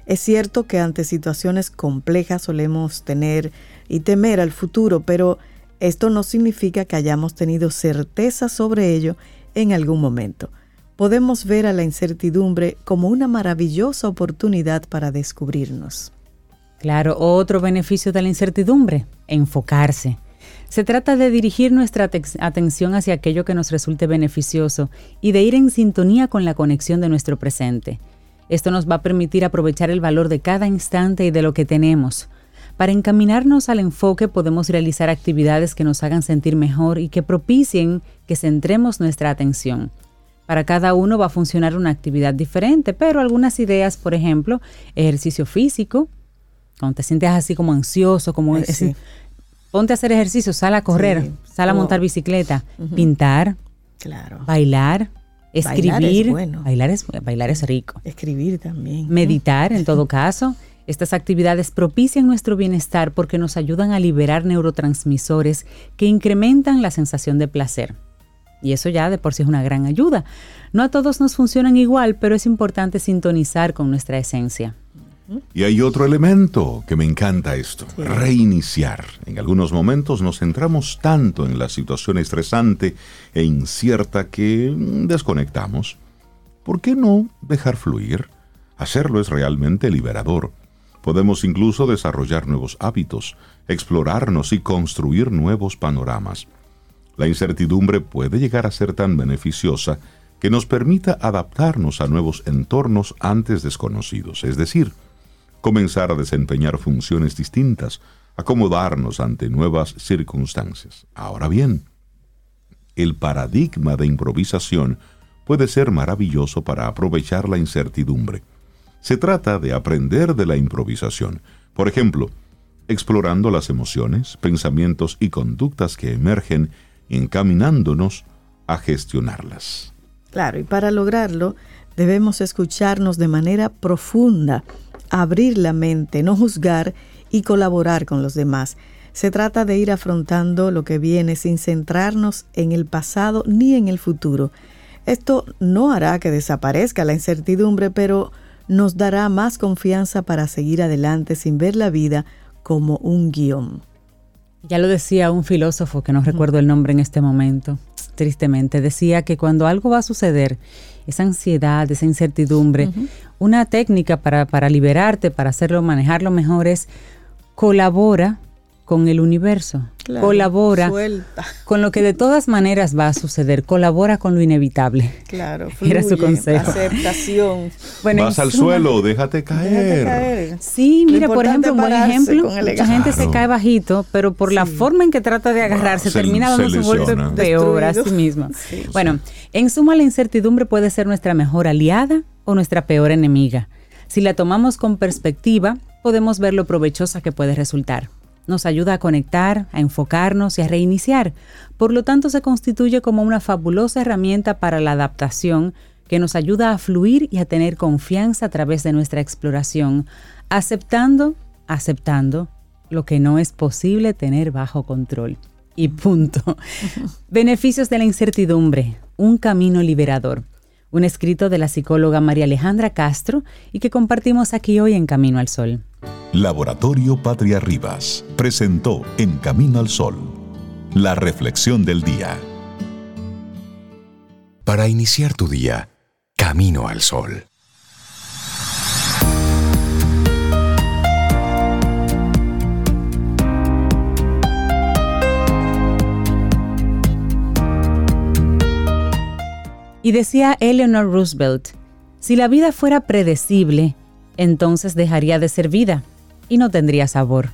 Speaker 3: Es cierto que ante situaciones complejas solemos tener y temer al futuro, pero esto no significa que hayamos tenido certeza sobre ello en algún momento. Podemos ver a la incertidumbre como una maravillosa oportunidad para descubrirnos.
Speaker 4: Claro, otro beneficio de la incertidumbre, enfocarse. Se trata de dirigir nuestra atención hacia aquello que nos resulte beneficioso y de ir en sintonía con la conexión de nuestro presente. Esto nos va a permitir aprovechar el valor de cada instante y de lo que tenemos. Para encaminarnos al enfoque podemos realizar actividades que nos hagan sentir mejor y que propicien que centremos nuestra atención. Para cada uno va a funcionar una actividad diferente, pero algunas ideas, por ejemplo, ejercicio físico, cuando te sientes así como ansioso, como ponte a hacer ejercicio, sal a correr, sal a montar bicicleta, pintar, claro. bailar, escribir. Bailar es, bailar es rico.
Speaker 3: Escribir también.
Speaker 4: Meditar, en todo caso. Estas actividades propician nuestro bienestar porque nos ayudan a liberar neurotransmisores que incrementan la sensación de placer. Y eso ya de por sí es una gran ayuda. No a todos nos funcionan igual, pero es importante sintonizar con nuestra esencia.
Speaker 2: Y hay otro elemento que me encanta esto, reiniciar. En algunos momentos nos centramos tanto en la situación estresante e incierta que desconectamos. ¿Por qué no dejar fluir? Hacerlo es realmente liberador. Podemos incluso desarrollar nuevos hábitos, explorarnos y construir nuevos panoramas. La incertidumbre puede llegar a ser tan beneficiosa que nos permita adaptarnos a nuevos entornos antes desconocidos, es decir, comenzar a desempeñar funciones distintas, acomodarnos ante nuevas circunstancias. Ahora bien, el paradigma de improvisación puede ser maravilloso para aprovechar la incertidumbre. Se trata de aprender de la improvisación, por ejemplo, explorando las emociones, pensamientos y conductas que emergen, encaminándonos a gestionarlas.
Speaker 3: Claro, y para lograrlo debemos escucharnos de manera profunda abrir la mente, no juzgar y colaborar con los demás. Se trata de ir afrontando lo que viene sin centrarnos en el pasado ni en el futuro. Esto no hará que desaparezca la incertidumbre, pero nos dará más confianza para seguir adelante sin ver la vida como un guion.
Speaker 4: Ya lo decía un filósofo que no recuerdo el nombre en este momento, tristemente, decía que cuando algo va a suceder, esa ansiedad, esa incertidumbre, una técnica para, para liberarte, para hacerlo, manejarlo mejor es colabora con el universo. colabora con lo que de todas maneras va a suceder. Colabora con lo inevitable.
Speaker 3: Claro, Era su consejo. Aceptación.
Speaker 2: Bueno, Vas al suelo, déjate caer.
Speaker 4: Sí, mira, por ejemplo, un buen ejemplo, mucha gente se cae bajito, pero por la forma en que trata de agarrarse, termina dando su golpe peor a sí misma. Bueno, en suma, la incertidumbre puede ser nuestra mejor aliada o nuestra peor enemiga. Si la tomamos con perspectiva, podemos ver lo provechosa que puede resultar nos ayuda a conectar, a enfocarnos y a reiniciar. Por lo tanto, se constituye como una fabulosa herramienta para la adaptación que nos ayuda a fluir y a tener confianza a través de nuestra exploración, aceptando, aceptando lo que no es posible tener bajo control. Y punto. Beneficios de la incertidumbre, un camino liberador. Un escrito de la psicóloga María Alejandra Castro y que compartimos aquí hoy en Camino al Sol.
Speaker 5: Laboratorio Patria Rivas presentó En Camino al Sol, la reflexión del día. Para iniciar tu día, Camino al Sol.
Speaker 4: Y decía Eleanor Roosevelt, si la vida fuera predecible, entonces dejaría de ser vida y no tendría sabor.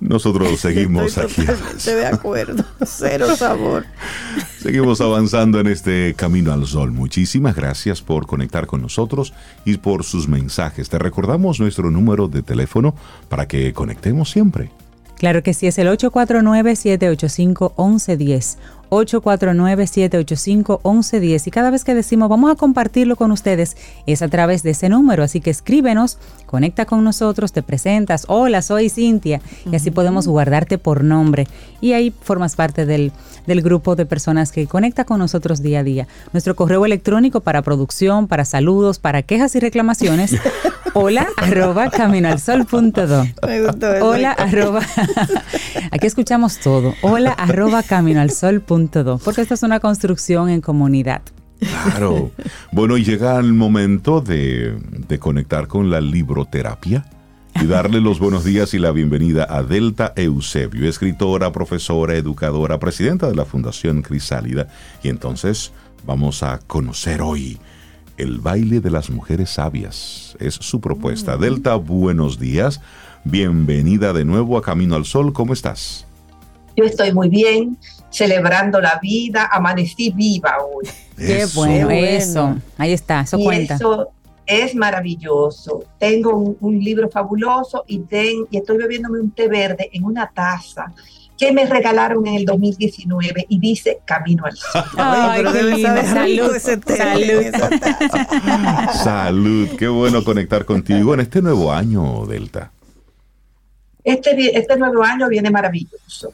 Speaker 2: Nosotros seguimos aquí.
Speaker 3: de acuerdo, cero sabor.
Speaker 2: Seguimos avanzando en este camino al sol. Muchísimas gracias por conectar con nosotros y por sus mensajes. Te recordamos nuestro número de teléfono para que conectemos siempre.
Speaker 4: Claro que sí, es el 849-785-1110. 849-785-1110. Y cada vez que decimos vamos a compartirlo con ustedes, es a través de ese número. Así que escríbenos, conecta con nosotros, te presentas. Hola, soy Cintia. Y así podemos guardarte por nombre. Y ahí formas parte del, del grupo de personas que conecta con nosotros día a día. Nuestro correo electrónico para producción, para saludos, para quejas y reclamaciones. hola arroba caminoalsol.do. Hola arroba. Aquí escuchamos todo. Hola arroba caminoalsol.do. Porque esta es una construcción en comunidad.
Speaker 2: Claro. Bueno, y llega el momento de, de conectar con la libroterapia y darle los buenos días y la bienvenida a Delta Eusebio, escritora, profesora, educadora, presidenta de la Fundación Crisálida. Y entonces vamos a conocer hoy el baile de las mujeres sabias. Es su propuesta. Delta, buenos días. Bienvenida de nuevo a Camino al Sol. ¿Cómo estás?
Speaker 6: Yo estoy muy bien, celebrando la vida. Amanecí viva hoy.
Speaker 4: Qué bueno, eso. Ahí está, eso cuenta.
Speaker 6: Eso es maravilloso. Tengo un, libro fabuloso y, y estoy bebiéndome un té verde en una taza que me regalaron en el 2019 y dice Camino al Sol.
Speaker 4: Ay, qué Salud, salud.
Speaker 2: salud. Qué bueno conectar contigo en este nuevo año, Delta.
Speaker 6: Este, este nuevo año viene maravilloso.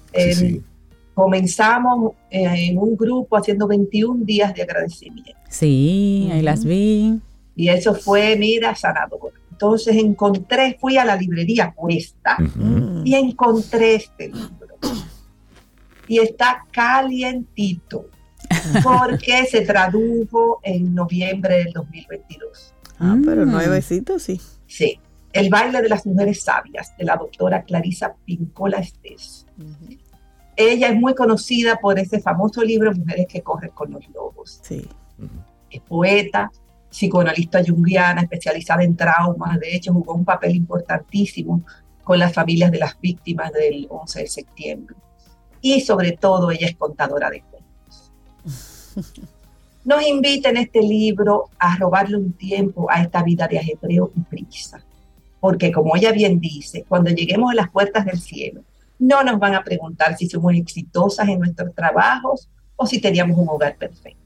Speaker 6: Comenzamos eh, en un grupo haciendo 21 días de agradecimiento.
Speaker 4: Sí, ahí las vi.
Speaker 6: Y eso fue, mira, sanador. Entonces encontré, fui a la librería Cuesta y encontré este libro. Y está calientito, porque se tradujo en noviembre del 2022.
Speaker 3: Ah, pero mm. nuevecito, sí.
Speaker 6: Sí. El baile de las mujeres sabias, de la doctora Clarisa Pincola Estés. Ella es muy conocida por ese famoso libro Mujeres que corren con los lobos.
Speaker 3: Sí.
Speaker 6: Es poeta, psicoanalista junguiana, especializada en traumas. De hecho, jugó un papel importantísimo con las familias de las víctimas del 11 de septiembre. Y sobre todo, ella es contadora de cuentos. Nos invita en este libro a robarle un tiempo a esta vida de ajetreo y prisa. Porque como ella bien dice, cuando lleguemos a las puertas del cielo, no nos van a preguntar si somos exitosas en nuestros trabajos o si teníamos un hogar perfecto.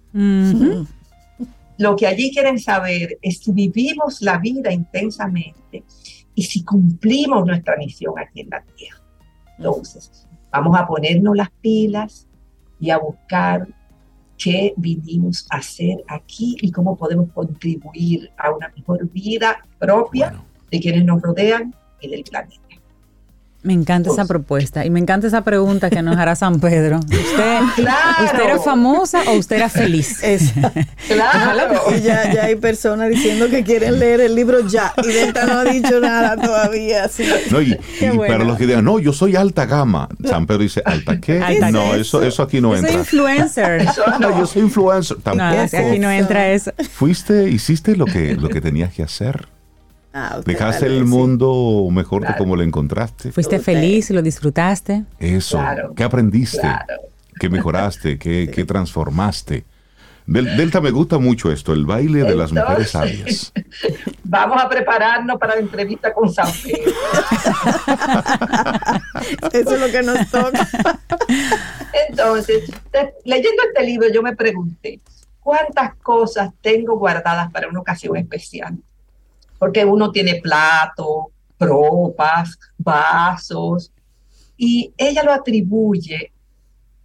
Speaker 6: Lo que allí quieren saber es si vivimos la vida intensamente y si cumplimos nuestra misión aquí en la tierra. Entonces, vamos a ponernos las pilas y a buscar qué vinimos a hacer aquí y cómo podemos contribuir a una mejor vida propia de quienes nos rodean y del planeta.
Speaker 4: Me encanta esa propuesta y me encanta esa pregunta que nos hará San Pedro. ¿Usted, ¿usted era famosa o usted era feliz?
Speaker 3: claro. ya, ya hay personas diciendo que quieren leer el libro ya y Delta no ha dicho nada todavía.
Speaker 2: No, y, para los que digan, no, yo soy alta gama. San Pedro dice, ¿alta qué? no, eso, eso aquí no entra.
Speaker 4: Soy influencer.
Speaker 2: no, yo soy influencer. Tampoco. No,
Speaker 4: aquí no entra eso.
Speaker 2: Fuiste, hiciste lo que, lo que tenías que hacer. Ah, Dejaste el mundo mejor que como lo encontraste.
Speaker 4: Fuiste feliz, lo disfrutaste.
Speaker 2: Eso. ¿Qué aprendiste? ¿Qué mejoraste? ¿Qué, ¿Qué, transformaste? Delta me gusta mucho esto, el baile de las mujeres sabias.
Speaker 6: Vamos a prepararnos para la entrevista con San Pedro.
Speaker 3: Eso es lo que nos toca.
Speaker 6: Entonces, leyendo este libro, yo me pregunté, ¿cuántas cosas tengo guardadas para una ocasión especial? Porque uno tiene plato, tropas, vasos, y ella lo atribuye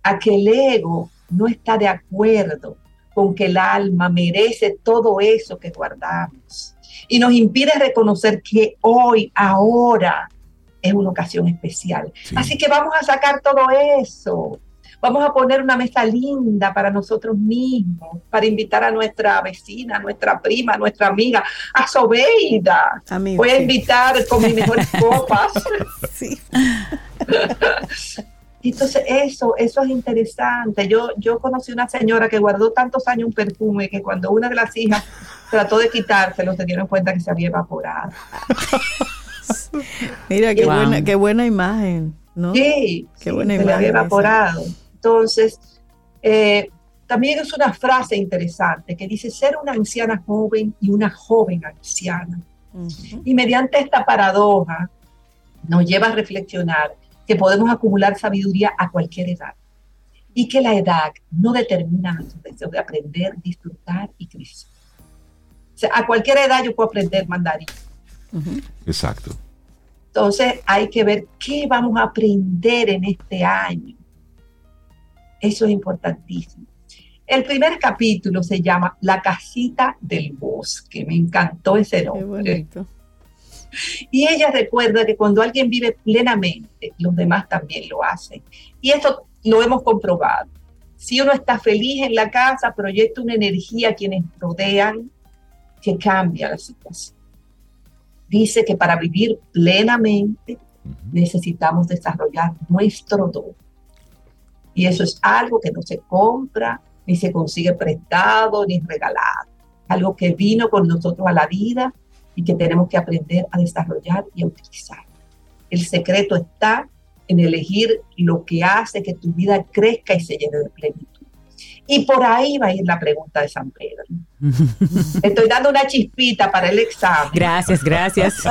Speaker 6: a que el ego no está de acuerdo con que el alma merece todo eso que guardamos. Y nos impide reconocer que hoy, ahora, es una ocasión especial. Así que vamos a sacar todo eso Vamos a poner una mesa linda para nosotros mismos, para invitar a nuestra vecina, a nuestra prima, a nuestra amiga, a Sobeida. Voy a invitar con mis mejores copas. Sí. Entonces, eso, eso es interesante. Yo, yo conocí una señora que guardó tantos años un perfume que cuando una de las hijas trató de quitárselo, se dieron cuenta que se había evaporado.
Speaker 3: Mira, qué, buena, qué buena imagen. ¿no?
Speaker 6: Sí, qué buena imagen. Se había evaporado. Entonces, eh, también es una frase interesante que dice ser una anciana joven y una joven anciana. Y mediante esta paradoja nos lleva a reflexionar que podemos acumular sabiduría a cualquier edad y que la edad no determina nuestro deseo de aprender, disfrutar y crecer. O sea, a cualquier edad yo puedo aprender mandarín.
Speaker 2: Exacto.
Speaker 6: Entonces hay que ver qué vamos a aprender en este año eso es importantísimo. El primer capítulo se llama La casita del bosque. Me encantó ese nombre. Y ella recuerda que cuando alguien vive plenamente, los demás también lo hacen. Y esto lo hemos comprobado. Si uno está feliz en la casa, proyecta una energía a quienes rodean que cambia la situación. Dice que para vivir plenamente necesitamos desarrollar nuestro don y eso es algo que no se compra, ni se consigue prestado, ni regalado. Algo que vino con nosotros a la vida y que tenemos que aprender a desarrollar y a utilizar. El secreto está en elegir lo que hace que tu vida crezca y se llene de plenitud. Y por ahí va a ir la pregunta de San Pedro. Estoy dando una chispita para el examen.
Speaker 4: Gracias, gracias.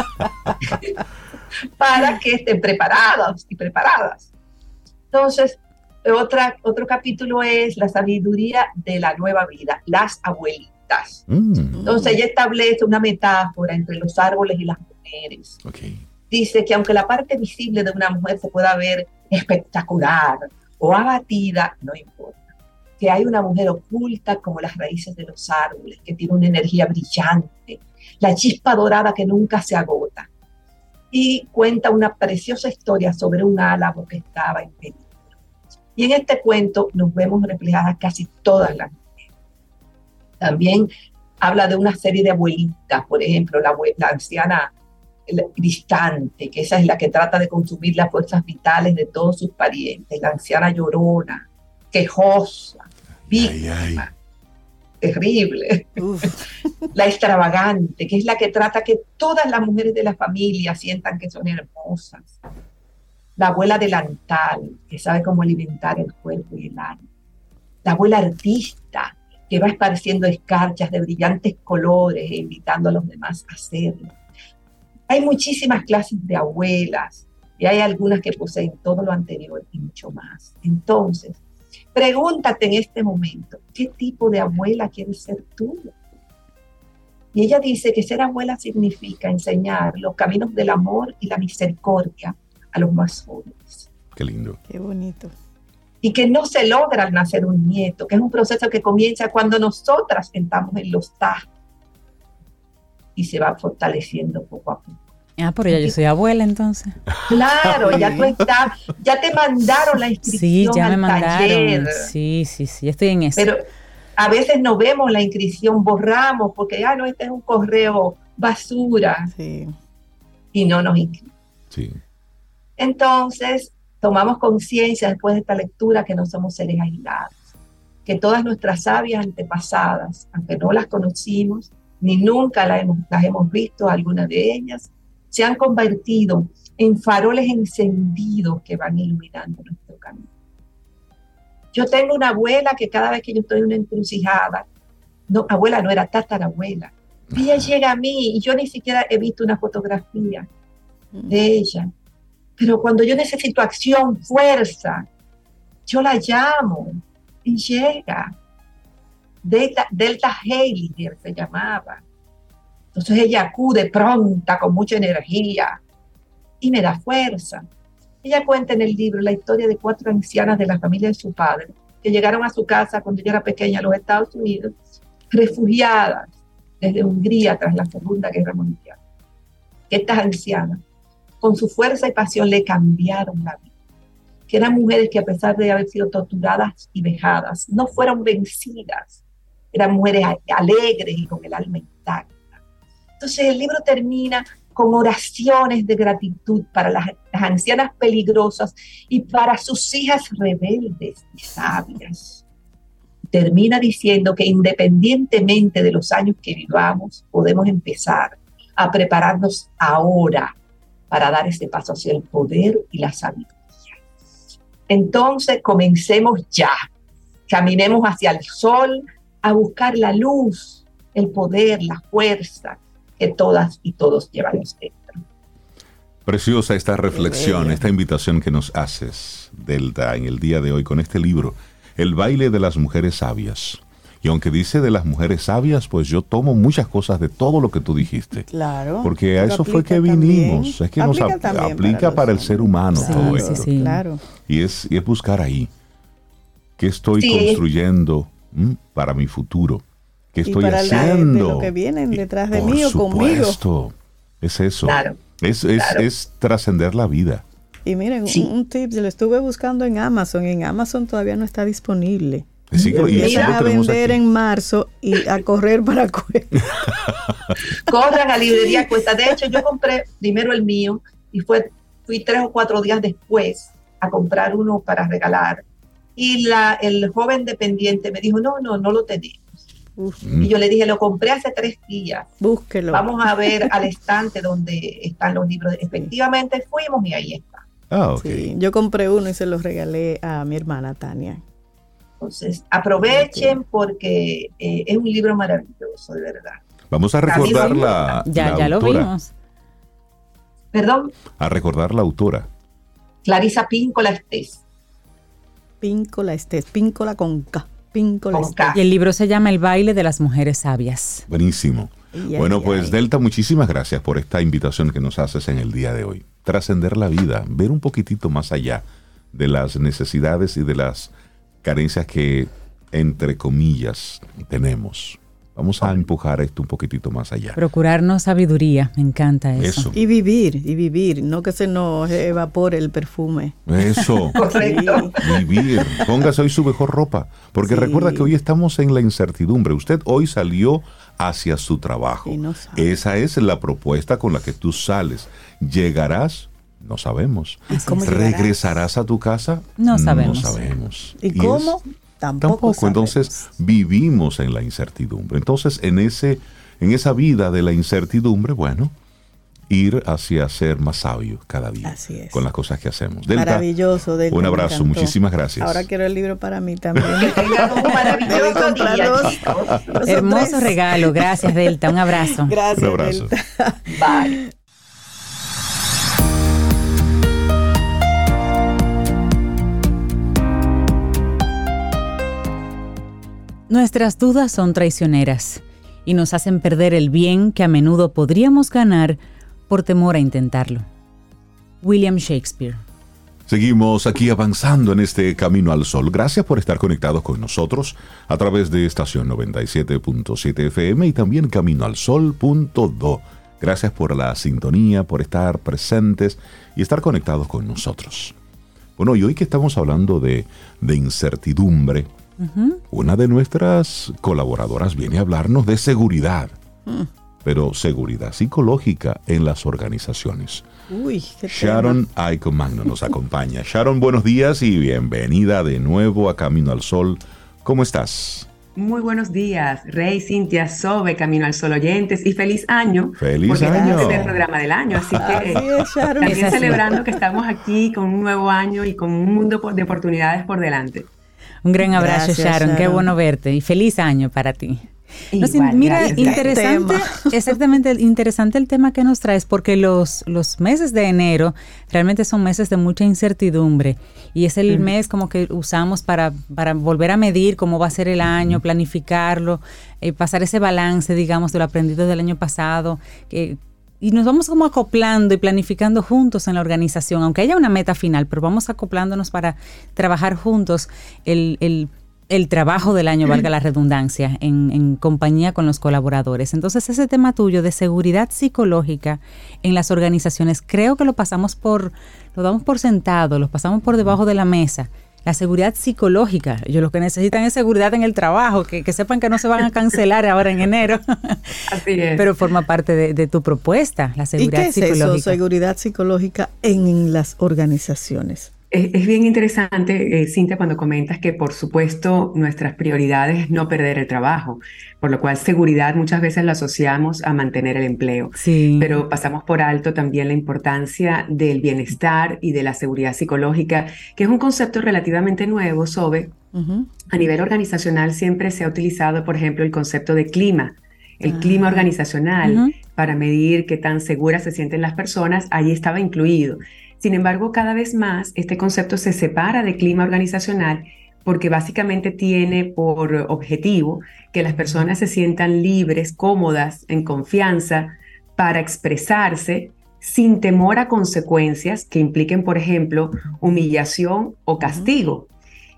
Speaker 6: para que estén preparados y preparadas. Entonces, otra, otro capítulo es la sabiduría de la nueva vida, las abuelitas. Mm. Entonces ella establece una metáfora entre los árboles y las mujeres. Dice que aunque la parte visible de una mujer se pueda ver espectacular o abatida, no importa. Que hay una mujer oculta como las raíces de los árboles, que tiene una energía brillante, la chispa dorada que nunca se agota. Y cuenta una preciosa historia sobre un álamo que estaba en peligro y en este cuento nos vemos reflejadas casi todas las mujeres. También habla de una serie de abuelitas, por ejemplo, la, la anciana distante, que esa es la que trata de consumir las fuerzas vitales de todos sus parientes, la anciana llorona, quejosa, víctima, terrible, la extravagante, que es la que trata que todas las mujeres de la familia sientan que son hermosas, la abuela delantal, que sabe cómo alimentar el cuerpo y el alma, la abuela artista, que va esparciendo escarchas de brillantes colores e invitando a los demás a hacerlo. Hay muchísimas clases de abuelas y hay algunas que poseen todo lo anterior y mucho más. Entonces, pregúntate en este momento, ¿qué tipo de abuela quieres ser tú? Y ella dice que ser abuela significa enseñar los caminos del amor y la misericordia a los más jóvenes.
Speaker 2: Qué lindo.
Speaker 3: Qué bonito.
Speaker 6: Y que no se logra al nacer un nieto, que es un proceso que comienza cuando nosotras entramos en los tajos y se va fortaleciendo poco a poco.
Speaker 4: Ah, pero ya yo soy abuela entonces.
Speaker 6: Claro, ya tú estás, ya te mandaron la inscripción.
Speaker 4: Sí, ya me mandaron. Sí, sí, sí, estoy en eso.
Speaker 6: Pero a veces no vemos la inscripción, borramos porque, ah, no, este es un correo basura. Sí. Y no nos inscribimos. Sí. Entonces, tomamos conciencia después de esta lectura que no somos seres aislados, que todas nuestras sabias antepasadas, aunque no las conocimos, ni nunca las hemos, las hemos visto, algunas de ellas, se han convertido en faroles encendidos que van iluminando nuestro camino. Yo tengo una abuela que cada vez que yo estoy en una encrucijada, no, abuela no era tatarabuela, ella llega a mí y yo ni siquiera he visto una fotografía de ella. Pero cuando yo necesito acción, fuerza, yo la llamo y llega. Delta, Delta se llamaba. Entonces ella acude pronta, con mucha energía y me da fuerza. Ella cuenta en el libro la historia de cuatro ancianas de la familia de su padre que llegaron a su casa cuando ella era pequeña a los Estados Unidos, refugiadas desde Hungría tras la Segunda Guerra Mundial. Estas ancianas, con su fuerza y pasión, le cambiaron la vida. Que eran mujeres que a pesar de haber sido torturadas y vejadas, no fueron vencidas. Eran mujeres alegres y con el alma intacta entonces el libro termina con oraciones de gratitud para las, ancianas peligrosas y para sus hijas rebeldes y sabias. Termina diciendo que independientemente de los años que vivamos, podemos empezar a prepararnos ahora para dar ese paso hacia el poder y la sabiduría. Entonces comencemos ya, caminemos hacia el sol a buscar la luz, el poder, la fuerza, que todas y todos llevamos dentro.
Speaker 2: Preciosa esta reflexión, esta invitación que nos haces, Delta, en el día de hoy con este libro, El baile de las mujeres sabias. Y aunque dice de las mujeres sabias, pues yo tomo muchas cosas de todo lo que tú dijiste.
Speaker 3: Claro.
Speaker 2: Porque a eso fue que vinimos. Es que aplica nos aplica para, el ser humano todo esto. Sí, claro. Y es, y es buscar ahí. ¿Qué estoy construyendo para mi futuro? ¿Qué estoy y para haciendo?
Speaker 3: lo que vienen detrás de mí o conmigo.
Speaker 2: Es eso. Es, es, trascender la vida.
Speaker 3: Y miren, un, tip, lo estuve buscando en Amazon. En Amazon todavía no está disponible.
Speaker 2: Sí, y
Speaker 3: a vender en marzo y a correr para Cuesta.
Speaker 6: Corran a librería Cuesta. De hecho, yo compré primero el mío y fue, fui tres o cuatro días después a comprar uno para regalar. Y la, el joven dependiente me dijo, no, no, no lo tenemos. Mm. Y yo le dije, lo compré hace tres días.
Speaker 3: Búsquelo.
Speaker 6: Vamos a ver al estante donde están los libros. Efectivamente fuimos y ahí está.
Speaker 3: Ah, yo compré uno y se lo regalé a mi hermana Tania.
Speaker 6: Entonces, aprovechen porque eh, es un libro maravilloso, de verdad.
Speaker 2: Vamos a recordar la,
Speaker 4: ya, ya lo vimos.
Speaker 6: Perdón.
Speaker 2: A recordar la autora.
Speaker 6: Clarisa Píncola Estés.
Speaker 3: Píncola Estés, Píncola con K.
Speaker 4: Y el libro se llama El baile de las mujeres sabias.
Speaker 2: Buenísimo. bueno, pues Delta, muchísimas gracias por esta invitación que nos haces en el día de hoy. Trascender la vida, ver un poquitito más allá de las necesidades y de las carencias que, entre comillas, tenemos. Vamos a empujar esto un poquitito más allá.
Speaker 4: Procurarnos sabiduría, me encanta eso.
Speaker 3: Y vivir, y vivir, no que se nos evapore el perfume.
Speaker 2: Eso. vivir. Póngase hoy su mejor ropa, porque recuerda que hoy estamos en la incertidumbre. Usted hoy salió hacia su trabajo. Esa es la propuesta con la que tú sales. ¿Llegarás? No sabemos. ¿Regresarás a tu casa?
Speaker 4: No sabemos.
Speaker 2: No sabemos.
Speaker 3: ¿Y, cómo? Tampoco.
Speaker 2: Entonces vivimos en la incertidumbre. Entonces en, ese, en esa vida de la incertidumbre, bueno, ir hacia ser más sabio cada día con las cosas que hacemos.
Speaker 3: maravilloso.
Speaker 2: un abrazo, muchísimas gracias.
Speaker 3: Ahora quiero el libro para mí también.
Speaker 4: Hermoso regalo, gracias Delta, un abrazo.
Speaker 3: Gracias. Un
Speaker 2: abrazo.
Speaker 6: Bye.
Speaker 4: Nuestras dudas son traicioneras y nos hacen perder el bien que a menudo podríamos ganar por temor a intentarlo. William Shakespeare.
Speaker 2: Seguimos aquí avanzando en este camino al sol. Gracias por estar conectados con nosotros a través de estación 97.7 FM y también caminoalsol.do Gracias por la sintonía, por estar presentes y estar conectados con nosotros. Bueno, y hoy que estamos hablando de, incertidumbre, una de nuestras colaboradoras viene a hablarnos de seguridad, pero seguridad psicológica en las organizaciones. Uy, qué Sharon Magno nos acompaña. Sharon, buenos días y bienvenida de nuevo a Camino al Sol. ¿Cómo estás?
Speaker 7: Muy buenos días, Rey, Cintia, Sobe, Camino al Sol oyentes y feliz año.
Speaker 2: Feliz año.
Speaker 7: Este es el programa del año, así que también celebrando que estamos aquí con un nuevo año y con un mundo de oportunidades por delante.
Speaker 4: Un gran abrazo, Sharon. Qué bueno verte y feliz año para ti. Mira, interesante, exactamente, interesante el tema que nos traes, porque los, los meses de enero realmente son meses de mucha incertidumbre y es el mes como que usamos para, para volver a medir cómo va a ser el año, planificarlo, eh, pasar ese balance, digamos, de lo aprendido del año pasado, y nos vamos como acoplando y planificando juntos en la organización, aunque haya una meta final, pero vamos acoplándonos para trabajar juntos el, el el trabajo del año, valga la redundancia, en, compañía con los colaboradores. Entonces, ese tema tuyo de seguridad psicológica en las organizaciones, creo que lo pasamos por, lo damos por sentado, lo pasamos por debajo de la mesa. La seguridad psicológica, ellos lo que necesitan es seguridad en el trabajo, que, sepan que no se van a cancelar ahora en enero. Así es. Pero forma parte de, tu propuesta, la seguridad
Speaker 3: ¿Y qué es Eso, seguridad psicológica en las organizaciones
Speaker 7: es, bien interesante, eh, Cintia, cuando comentas que por supuesto nuestras prioridades es no perder el trabajo, por lo cual seguridad muchas veces la asociamos a mantener el empleo, sí. pero pasamos por alto también la importancia del bienestar y de la seguridad psicológica, que es un concepto relativamente nuevo, Sobe. A nivel organizacional siempre se ha utilizado, por ejemplo, el concepto de clima, el ah. clima organizacional, para medir qué tan seguras se sienten las personas, ahí estaba incluido. Sin embargo, cada vez más este concepto se separa de clima organizacional porque básicamente tiene por objetivo que las personas se sientan libres, cómodas, en confianza para expresarse sin temor a consecuencias que impliquen, por ejemplo, humillación o castigo.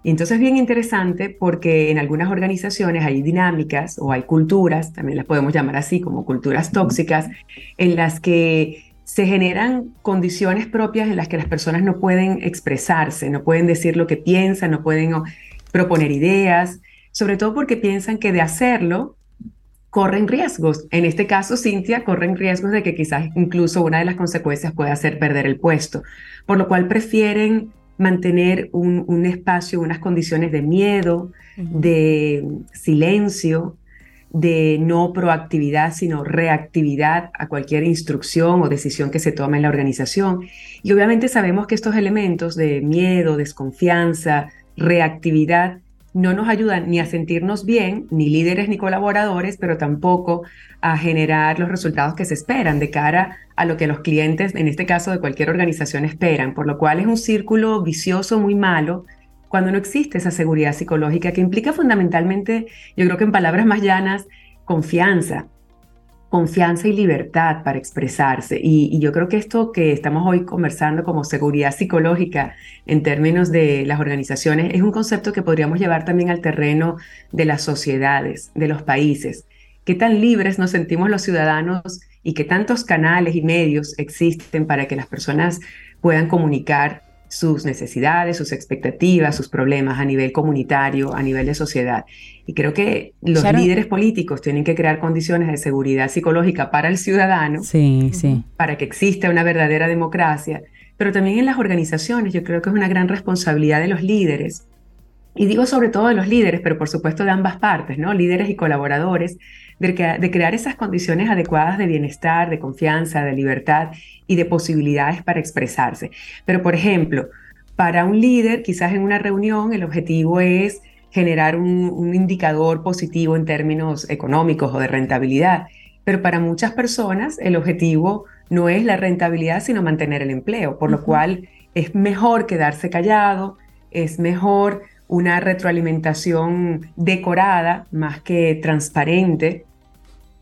Speaker 7: Y entonces es bien interesante porque en algunas organizaciones hay dinámicas o hay culturas, también las podemos llamar así como culturas tóxicas, en las que se generan condiciones propias en las que las personas no pueden expresarse, no pueden decir lo que piensan, no pueden proponer ideas, sobre todo porque piensan que de hacerlo corren riesgos. En este caso, Cintia, corren riesgos de que quizás incluso una de las consecuencias pueda ser perder el puesto, por lo cual prefieren mantener un, espacio, unas condiciones de miedo, de silencio, de no proactividad, sino reactividad a cualquier instrucción o decisión que se tome en la organización. Y obviamente sabemos que estos elementos de miedo, desconfianza, reactividad, no nos ayudan ni a sentirnos bien, ni líderes ni colaboradores, pero tampoco a generar los resultados que se esperan de cara a lo que los clientes, en este caso de cualquier organización, esperan, por lo cual es un círculo vicioso muy malo cuando no existe esa seguridad psicológica que implica fundamentalmente, yo creo que en palabras más llanas, confianza, confianza y libertad para expresarse. Y, yo creo que esto que estamos hoy conversando como seguridad psicológica en términos de las organizaciones es un concepto que podríamos llevar también al terreno de las sociedades, de los países. ¿Qué tan libres nos sentimos los ciudadanos y qué tantos canales y medios existen para que las personas puedan comunicar sus necesidades, sus expectativas, sus problemas a nivel comunitario, a nivel de sociedad. Y creo que los líderes políticos tienen que crear condiciones de seguridad psicológica para el ciudadano, sí, sí. para que exista una verdadera democracia, pero también en las organizaciones yo creo que es una gran responsabilidad de los líderes. Y digo sobre todo de los líderes, pero por supuesto de ambas partes, ¿no? Líderes y colaboradores, de, de crear esas condiciones adecuadas de bienestar, de confianza, de libertad y de posibilidades para expresarse. Pero, por ejemplo, para un líder, quizás en una reunión, el objetivo es generar un, indicador positivo en términos económicos o de rentabilidad. Pero para muchas personas el objetivo no es la rentabilidad, sino mantener el empleo, por lo cual es mejor quedarse callado, es mejor una retroalimentación decorada más que transparente,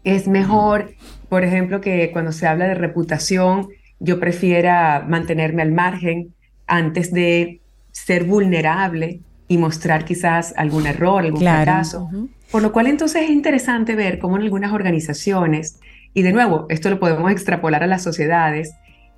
Speaker 7: es mejor, por ejemplo, que cuando se habla de reputación, yo prefiera mantenerme al margen antes de ser vulnerable y mostrar quizás algún error, algún fracaso. Por lo cual entonces es interesante ver cómo en algunas organizaciones, y de nuevo, esto lo podemos extrapolar a las sociedades,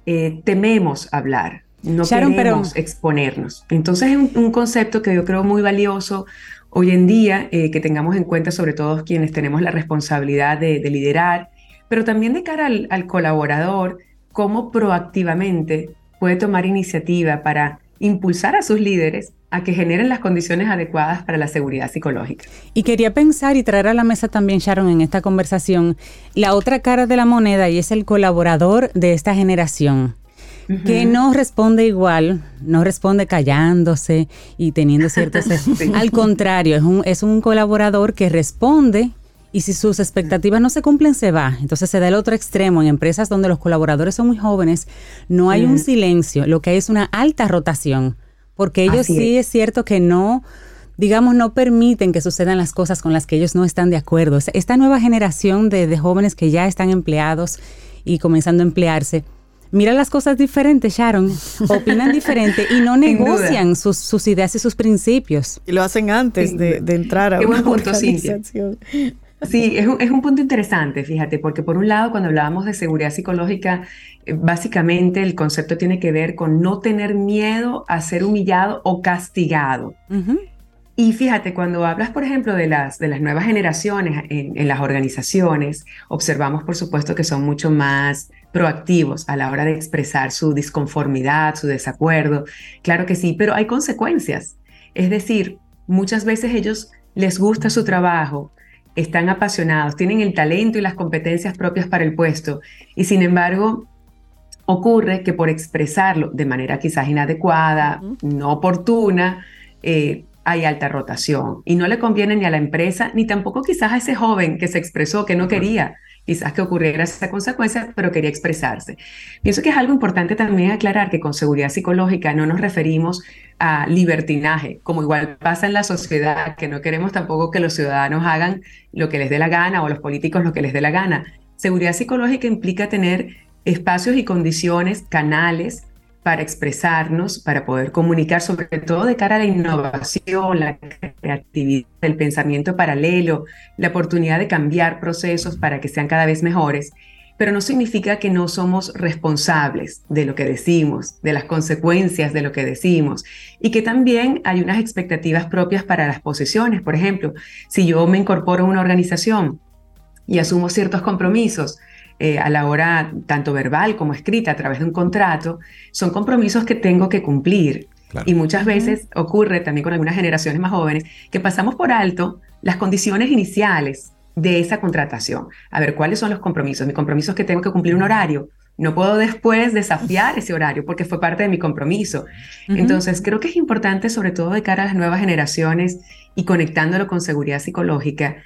Speaker 7: eh, tememos hablar, no queremos exponernos. Entonces es un, concepto que yo creo muy valioso hoy en día, eh, que tengamos en cuenta sobre todo quienes tenemos la responsabilidad de, liderar, pero también de cara al, al colaborador, cómo proactivamente puede tomar iniciativa para impulsar a sus líderes a que generen las condiciones adecuadas para la seguridad psicológica.
Speaker 4: Y quería pensar y traer a la mesa también, Sharon, en esta conversación, la otra cara de la moneda y es el colaborador de esta generación que no responde igual, no responde callándose y teniendo ciertos... Al contrario, es un, es un colaborador que responde y si sus expectativas no se cumplen, se va. Entonces se da el otro extremo. En empresas donde los colaboradores son muy jóvenes, no hay un silencio, lo que hay es una alta rotación, porque ellos sí es. cierto que no digamos, no permiten que sucedan las cosas con las que ellos no están de acuerdo. Esta nueva generación de, de jóvenes que ya están empleados y comenzando a emplearse, mira las cosas diferentes, Sharon, opinan diferente y no negocian sus, sus, ideas y sus principios.
Speaker 3: Y lo hacen antes de, entrar a Qué una buen punto,
Speaker 7: organización. Sí, es un, es un, punto interesante, fíjate, porque por un lado, cuando hablábamos de seguridad psicológica, eh, básicamente el concepto tiene que ver con no tener miedo a ser humillado o castigado. Y fíjate, cuando hablas, por ejemplo, de las, de las nuevas generaciones en, en, las organizaciones, observamos, por supuesto, que son mucho más proactivos a la hora de expresar su disconformidad, su desacuerdo. Claro que sí, pero hay consecuencias. Es decir, muchas veces ellos les gusta su trabajo, están apasionados, tienen el talento y las competencias propias para el puesto y sin embargo ocurre que por expresarlo de manera quizás inadecuada, no oportuna, eh, hay alta rotación y no le conviene ni a la empresa ni tampoco quizás a ese joven que se expresó que no quería quizás que ocurriera esa consecuencia, pero quería expresarse. Pienso que es algo importante también aclarar que con seguridad psicológica no nos referimos a libertinaje, como igual pasa en la sociedad, que no queremos tampoco que los ciudadanos hagan lo que les dé la gana o los políticos lo que les dé la gana. Seguridad psicológica implica tener espacios y condiciones, canales para expresarnos, para poder comunicar, sobre todo de cara a la innovación, la creatividad, el pensamiento paralelo, la oportunidad de cambiar procesos para que sean cada vez mejores, pero no significa que no somos responsables de lo que decimos, de las consecuencias de lo que decimos, y que también hay unas expectativas propias para las posiciones. Por ejemplo, si yo me incorporo a una organización y asumo ciertos compromisos, eh, a la hora tanto verbal como escrita a través de un contrato, son compromisos que tengo que cumplir. Y muchas veces ocurre también con algunas generaciones más jóvenes que pasamos por alto las condiciones iniciales de esa contratación. A ver, ¿cuáles son los compromisos? Mi compromiso es que tengo que cumplir un horario. No puedo después desafiar ese horario porque fue parte de mi compromiso. Entonces, creo que es importante, sobre todo de cara a las nuevas generaciones y conectándolo con seguridad psicológica,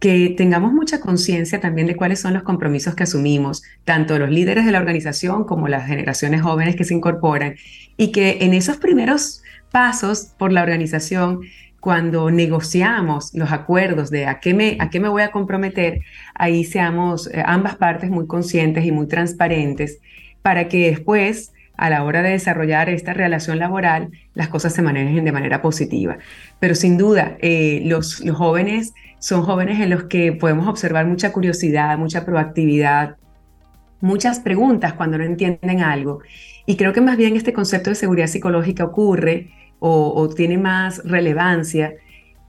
Speaker 7: que tengamos mucha conciencia también de cuáles son los compromisos que asumimos, tanto los líderes de la organización como las generaciones jóvenes que se incorporan, y que en esos primeros pasos por la organización, cuando negociamos los acuerdos de a qué me, a qué me voy a comprometer, ahí seamos eh, ambas partes muy conscientes y muy transparentes para que después a la hora de desarrollar esta relación laboral, las cosas se manejen de manera positiva. Pero sin duda, eh, los, jóvenes son jóvenes en los que podemos observar mucha curiosidad, mucha proactividad, muchas preguntas cuando no entienden algo. Y creo que más bien este concepto de seguridad psicológica ocurre o, tiene más relevancia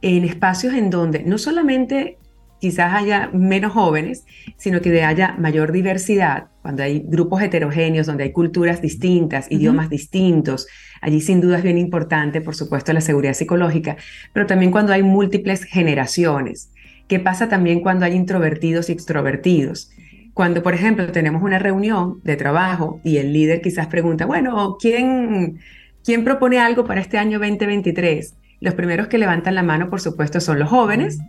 Speaker 7: en espacios en donde no solamente quizás haya menos jóvenes, sino que haya mayor diversidad, cuando hay grupos heterogéneos, donde hay culturas distintas, idiomas distintos. Allí sin duda es bien importante, por supuesto, la seguridad psicológica, pero también cuando hay múltiples generaciones. ¿Qué pasa también cuando hay introvertidos y extrovertidos? Cuando, por ejemplo, tenemos una reunión de trabajo y el líder quizás pregunta, bueno, ¿quién, quién propone algo para este año 2023? Los primeros que levantan la mano, por supuesto, son los jóvenes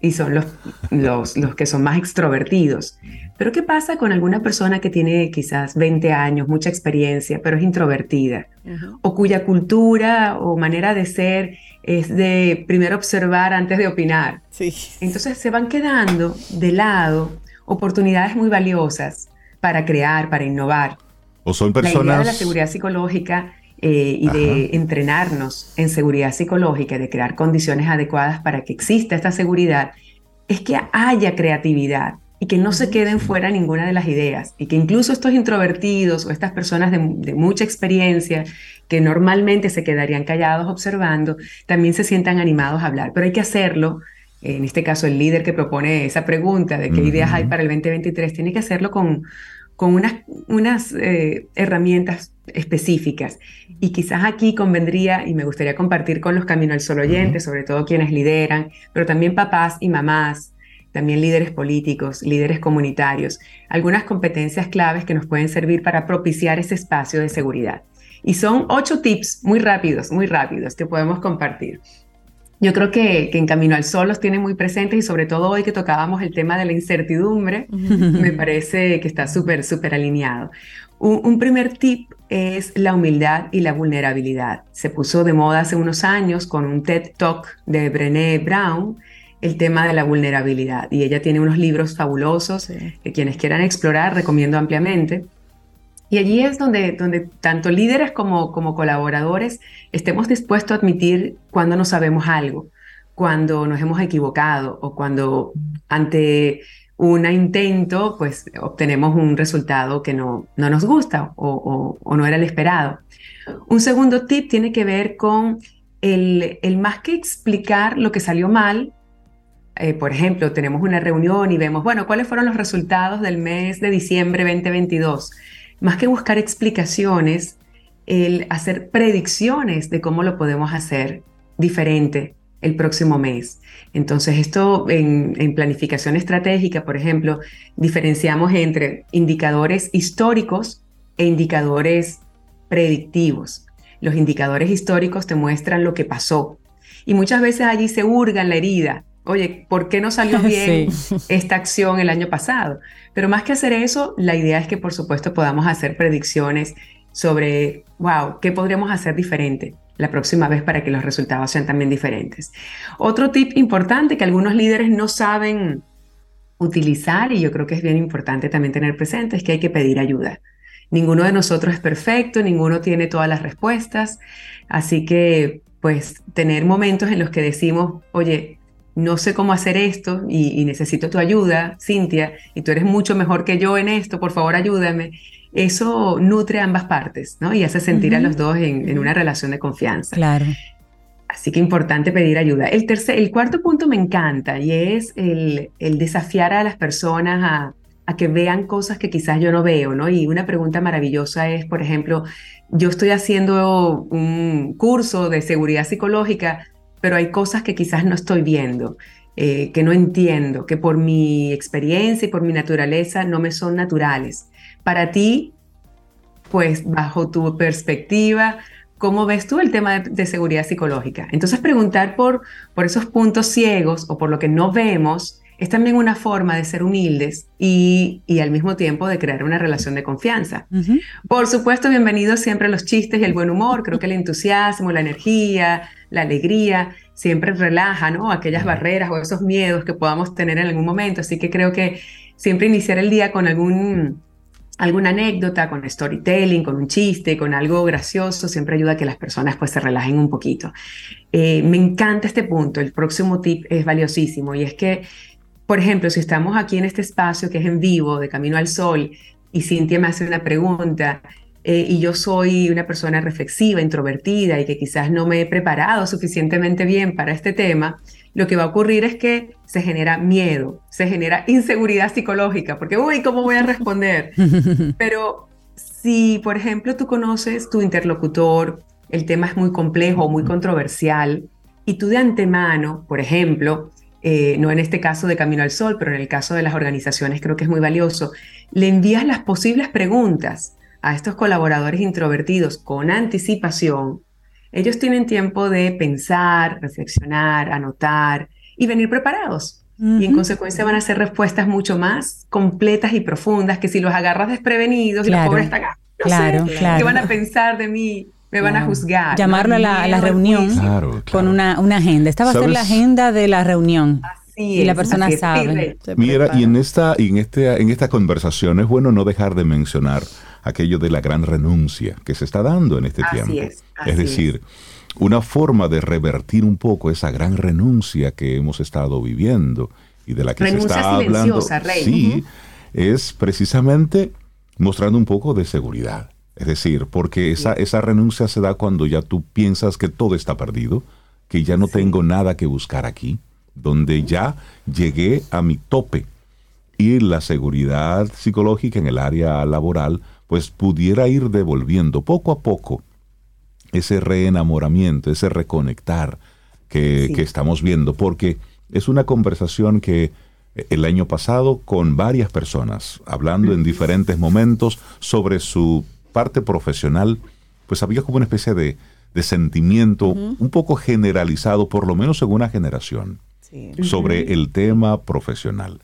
Speaker 7: y son los, los, los, que son más extrovertidos. Pero ¿qué pasa con alguna persona que tiene quizás 20 años, mucha experiencia, pero es introvertida? O cuya cultura o manera de ser es de primero observar antes de opinar. Sí. Entonces se van quedando de lado oportunidades muy valiosas para crear, para innovar.
Speaker 2: O son personas...
Speaker 7: La idea de la seguridad psicológica eh, y de entrenarnos en seguridad psicológica, de crear condiciones adecuadas para que exista esta seguridad, es que haya creatividad y que no se queden fuera ninguna de las ideas y que incluso estos introvertidos o estas personas de, mucha experiencia que normalmente se quedarían callados observando, también se sientan animados a hablar. Pero hay que hacerlo, en este caso el líder que propone esa pregunta de qué ideas hay para el 2023, tiene que hacerlo con, con unas, unas eh, herramientas específicas. Y quizás aquí convendría, y me gustaría compartir con los Camino al Sol oyentes, sobre todo quienes lideran, pero también papás y mamás, también líderes políticos, líderes comunitarios, algunas competencias claves que nos pueden servir para propiciar ese espacio de seguridad. Y son ocho tips muy rápidos, muy rápidos que podemos compartir. Yo creo que, en Camino al Sol los tiene muy presentes y sobre todo hoy que tocábamos el tema de la incertidumbre, me parece que está súper, súper alineado. Un, un, primer tip es la humildad y la vulnerabilidad. Se puso de moda hace unos años con un TED Talk de Brené Brown el tema de la vulnerabilidad. Y ella tiene unos libros fabulosos que quienes quieran explorar recomiendo ampliamente. Y allí es donde, donde tanto líderes como, como colaboradores estemos dispuestos a admitir cuando no sabemos algo, cuando nos hemos equivocado o cuando ante un intento pues obtenemos un resultado que no, no nos gusta o, o, no era el esperado. Un segundo tip tiene que ver con el, el más que explicar lo que salió mal, eh, por ejemplo, tenemos una reunión y vemos, bueno, ¿cuáles fueron los resultados del mes de diciembre 2022? Más que buscar explicaciones, el hacer predicciones de cómo lo podemos hacer diferente el próximo mes. Entonces, esto en, en, planificación estratégica, por ejemplo, diferenciamos entre indicadores históricos e indicadores predictivos. Los indicadores históricos te muestran lo que pasó y muchas veces allí se hurga la herida oye, ¿por qué no salió bien esta acción el año pasado? Pero más que hacer eso, la idea es que por supuesto podamos hacer predicciones sobre, wow, ¿qué podríamos hacer diferente la próxima vez para que los resultados sean también diferentes? Otro tip importante que algunos líderes no saben utilizar y yo creo que es bien importante también tener presente es que hay que pedir ayuda. Ninguno de nosotros es perfecto, ninguno tiene todas las respuestas, así que pues tener momentos en los que decimos, oye, no sé cómo hacer esto y, necesito tu ayuda, Cintia, y tú eres mucho mejor que yo en esto, por favor ayúdame. Eso nutre a ambas partes, ¿no? Y hace sentir a los dos en, una relación de confianza.
Speaker 4: Claro.
Speaker 7: Así que importante pedir ayuda. El, tercer, el cuarto punto me encanta y es el, desafiar a las personas a, a, que vean cosas que quizás yo no veo, ¿no? Y una pregunta maravillosa es, por ejemplo, yo estoy haciendo un curso de seguridad psicológica, pero hay cosas que quizás no estoy viendo, eh, que no entiendo, que por mi experiencia y por mi naturaleza no me son naturales. Para ti, pues bajo tu perspectiva, ¿cómo ves tú el tema de, seguridad psicológica? Entonces preguntar por, por esos puntos ciegos o por lo que no vemos es también una forma de ser humildes y, al mismo tiempo de crear una relación de confianza. Por supuesto, bienvenidos siempre a los chistes y el buen humor. Creo que el entusiasmo, la energía, la alegría siempre relaja, ¿no? Aquellas barreras o esos miedos que podamos tener en algún momento. Así que creo que siempre iniciar el día con algún alguna anécdota, con storytelling, con un chiste, con algo gracioso, siempre ayuda a que las personas pues se relajen un poquito. Eh, me encanta este punto, el próximo tip es valiosísimo y es que por ejemplo, si estamos aquí en este espacio que es en vivo, de Camino al Sol, y Cintia me hace una pregunta, eh, y yo soy una persona reflexiva, introvertida, y que quizás no me he preparado suficientemente bien para este tema, lo que va a ocurrir es que se genera miedo, se genera inseguridad psicológica, porque, uy, ¿cómo voy a responder? Pero si, por ejemplo, tú conoces tu interlocutor, el tema es muy complejo, muy controversial, y tú de antemano, por ejemplo, eh, no en este caso de Camino al Sol, pero en el caso de las organizaciones creo que es muy valioso, le envías las posibles preguntas a estos colaboradores introvertidos con anticipación, ellos tienen tiempo de pensar, reflexionar, anotar y venir preparados. Y en consecuencia van a hacer respuestas mucho más completas y profundas que si los agarras desprevenidos y la pobre está acá.
Speaker 4: claro, claro.
Speaker 7: ¿Qué van a pensar de mí? me van a juzgar.
Speaker 4: Llamarlo a la, reunión con una, una, agenda. Esta va a ser la agenda de la reunión. y la persona sabe.
Speaker 2: Mira, y en esta, y en este, en esta conversación es bueno no dejar de mencionar aquello de la gran renuncia que se está dando en este tiempo. Es, decir, una forma de revertir un poco esa gran renuncia que hemos estado viviendo y de la que se está hablando, sí, es precisamente mostrando un poco de seguridad. Es decir, porque esa, esa renuncia se da cuando ya tú piensas que todo está perdido, que ya no tengo nada que buscar aquí, donde ya llegué a mi tope. Y la seguridad psicológica en el área laboral pues pudiera ir devolviendo poco a poco ese reenamoramiento, ese reconectar que, que estamos viendo, porque es una conversación que el año pasado con varias personas, hablando en diferentes momentos sobre su parte profesional, pues había como una especie de, de sentimiento un poco generalizado, por lo menos en una generación, sobre el tema profesional.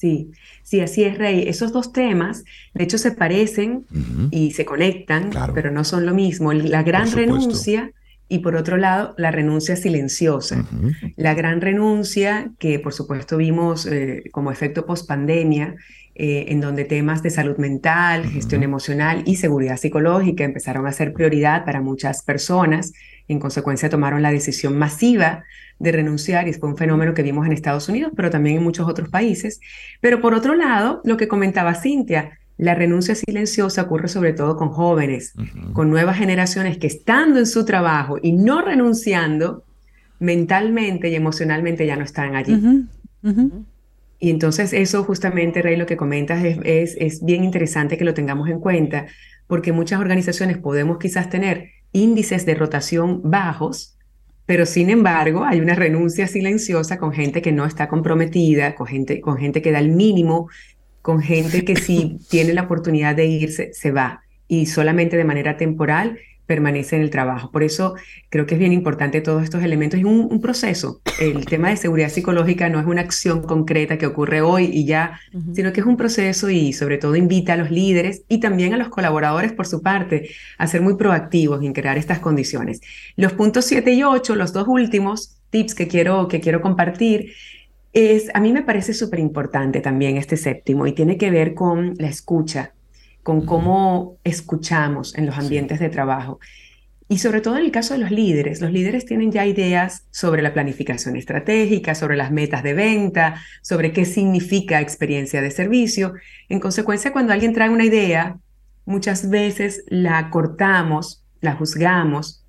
Speaker 7: Sí, sí, así es, Rey. Esos dos temas, de hecho, se parecen y se conectan, pero no son lo mismo. La gran renuncia y por otro lado, la renuncia silenciosa. La gran renuncia que, por supuesto, vimos eh, como efecto post pandemia, eh, en donde temas de salud mental, gestión emocional y seguridad psicológica empezaron a ser prioridad para muchas personas. En consecuencia, tomaron la decisión masiva de renunciar y fue un fenómeno que vimos en Estados Unidos, pero también en muchos otros países. Pero por otro lado, lo que comentaba Cintia, la renuncia silenciosa ocurre sobre todo con jóvenes, con nuevas generaciones que estando en su trabajo y no renunciando, mentalmente y emocionalmente ya no están allí. Y entonces eso justamente, Rey, lo que comentas es, es, es bien interesante que lo tengamos en cuenta, porque muchas organizaciones podemos quizás tener índices de rotación bajos, pero sin embargo hay una renuncia silenciosa con gente que no está comprometida, con gente, con gente que da el mínimo, con gente que si tiene la oportunidad de irse, se va. Y solamente de manera temporal permanece en el trabajo. Por eso creo que es bien importante todos estos elementos. Es un, proceso. El tema de seguridad psicológica no es una acción concreta que ocurre hoy y ya, sino que es un proceso y sobre todo invita a los líderes y también a los colaboradores por su parte a ser muy proactivos en crear estas condiciones. Los puntos 7 y 8, los dos últimos tips que quiero, que quiero compartir, es, a mí me parece súper importante también este séptimo y tiene que ver con la escucha con cómo escuchamos en los ambientes de trabajo. Y sobre todo en el caso de los líderes, los líderes tienen ya ideas sobre la planificación estratégica, sobre las metas de venta, sobre qué significa experiencia de servicio. En consecuencia, cuando alguien trae una idea, muchas veces la cortamos, la juzgamos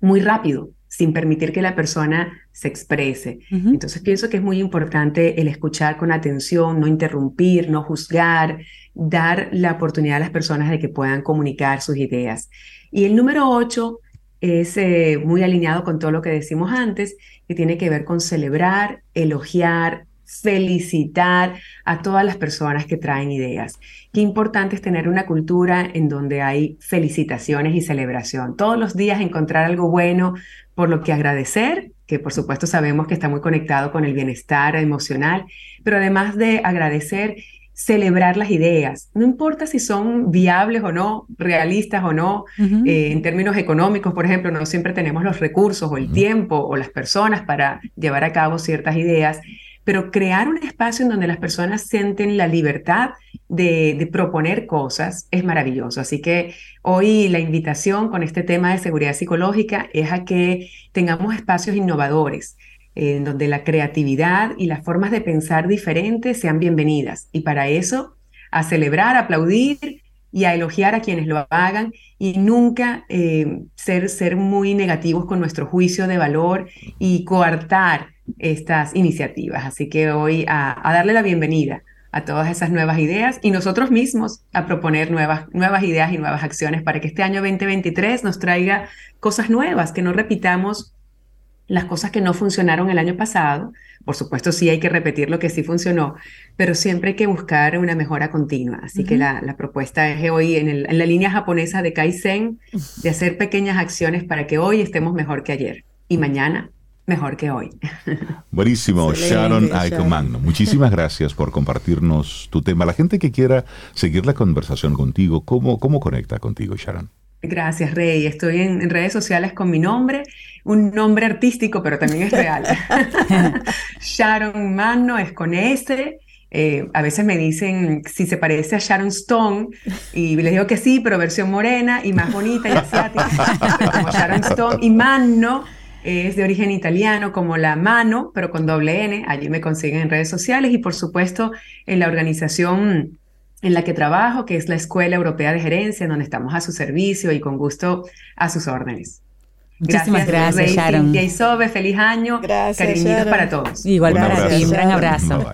Speaker 7: muy rápido, sin permitir que la persona se exprese. Entonces pienso que es muy importante el escuchar con atención, no interrumpir, no juzgar, dar la oportunidad a las personas de que puedan comunicar sus ideas. Y el número ocho es eh, muy alineado con todo lo que decimos antes, que tiene que ver con celebrar, elogiar, felicitar a todas las personas que traen ideas. Qué importante es tener una cultura en donde hay felicitaciones y celebración. Todos los días encontrar algo bueno por lo que agradecer, que por supuesto sabemos que está muy conectado con el bienestar emocional, pero además de agradecer, celebrar las ideas. No importa si son viables o no, realistas o no, eh, en términos económicos, por ejemplo, no siempre tenemos los recursos o el tiempo o las personas para llevar a cabo ciertas ideas, pero crear un espacio en donde las personas sienten la libertad de, proponer cosas es maravilloso. Así que hoy la invitación con este tema de seguridad psicológica es a que tengamos espacios innovadores, en donde la creatividad y las formas de pensar diferentes sean bienvenidas. Y para eso, a celebrar, aplaudir y a elogiar a quienes lo hagan y nunca eh, ser muy negativos con nuestro juicio de valor y coartar estas iniciativas. Así que hoy a, darle la bienvenida a todas esas nuevas ideas y nosotros mismos a proponer nuevas, nuevas ideas y nuevas acciones para que este año 2023 nos traiga cosas nuevas, que no repitamos las cosas que no funcionaron el año pasado. Por supuesto, sí hay que repetir lo que sí funcionó, pero siempre hay que buscar una mejora continua. Así que la, propuesta es hoy en, en, la línea japonesa de Kaizen, de hacer pequeñas acciones para que hoy estemos mejor que ayer y mañana mejor que hoy.
Speaker 2: Buenísimo, Sharon Magno. Muchísimas gracias por compartirnos tu tema. La gente que quiera seguir la conversación contigo, ¿cómo, cómo conecta contigo, Sharon?
Speaker 7: Gracias, Rey. Estoy en, redes sociales con mi nombre, un nombre artístico, pero también es real. Sharon Magno es con S. Eh, a veces me dicen si se parece a Sharon Stone y les digo que sí, pero versión morena y más bonita y asiática, como Sharon Stone y Magno es de origen italiano como la mano, pero con doble N. Allí me consiguen en redes sociales y por supuesto en la organización en la que trabajo, que es la Escuela Europea de Gerencia, donde estamos a su servicio y con gusto a sus órdenes.
Speaker 4: Muchísimas gracias, Sharon.
Speaker 7: Y Sobe, feliz año. Gracias. Cariñitos para todos.
Speaker 4: Igual para ti, un gran abrazo.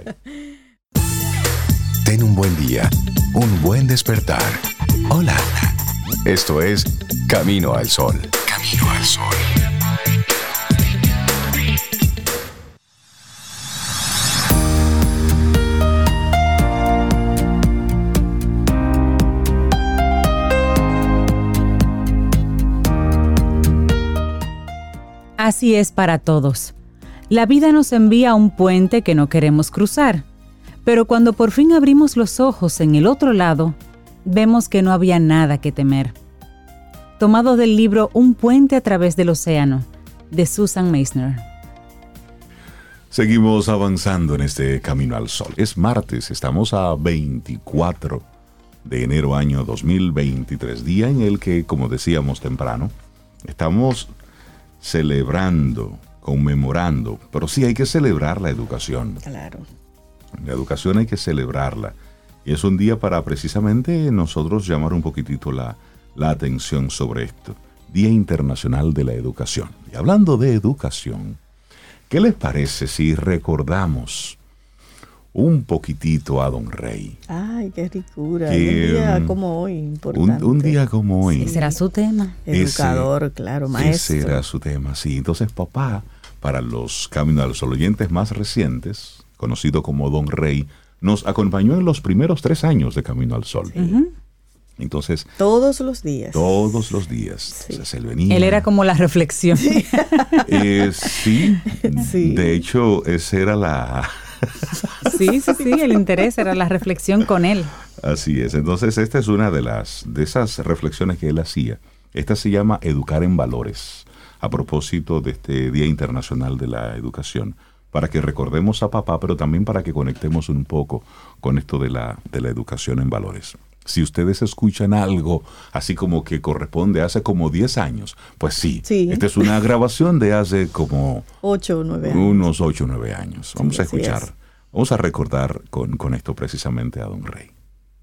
Speaker 5: Ten un buen día, un buen despertar. Hola. Esto es Camino al Sol. Camino al Sol.
Speaker 4: Así es para todos. La vida nos envía un puente que no queremos cruzar, pero cuando por fin abrimos los ojos en el otro lado, vemos que no había nada que temer. Tomado del libro Un puente a través del océano, de Susan Meissner.
Speaker 2: Seguimos avanzando en este camino al sol. Es martes, estamos a 24 de enero año 2023, día en el que, como decíamos temprano, estamos celebrando, conmemorando, pero sí hay que celebrar la educación.
Speaker 3: Claro.
Speaker 2: La educación hay que celebrarla. Y es un día para precisamente nosotros llamar un poquitito la, la atención sobre esto. Día Internacional de la Educación. Y hablando de educación, ¿qué les parece si recordamos un poquitito a Don Rey.
Speaker 3: Ay, qué ricura. un día como hoy, importante.
Speaker 2: Un, día como hoy.
Speaker 4: Ese será su tema.
Speaker 3: Educador, claro, maestro.
Speaker 2: Ese era su tema, sí. Entonces, papá, para los Camino al Sol oyentes más recientes, conocido como Don Rey, nos acompañó en los primeros tres años de Camino al Sol. Entonces.
Speaker 3: Todos los días.
Speaker 2: Todos los días. él,
Speaker 4: venía. él era como la reflexión.
Speaker 2: sí. Eh, de hecho, esa era la,
Speaker 4: Sí, sí, sí, el interés era la reflexión con él.
Speaker 2: Así es. Entonces, esta es una de las de esas reflexiones que él hacía. Esta se llama Educar en Valores, a propósito de este Día Internacional de la Educación, para que recordemos a papá, pero también para que conectemos un poco con esto de la, de la educación en valores. Si ustedes escuchan algo así como que corresponde hace como 10 años, pues sí, esta es una grabación de hace como
Speaker 3: 8 o 9
Speaker 2: años. Unos 8 o 9 años. Vamos a escuchar, vamos a recordar con, con, esto precisamente a Don Rey.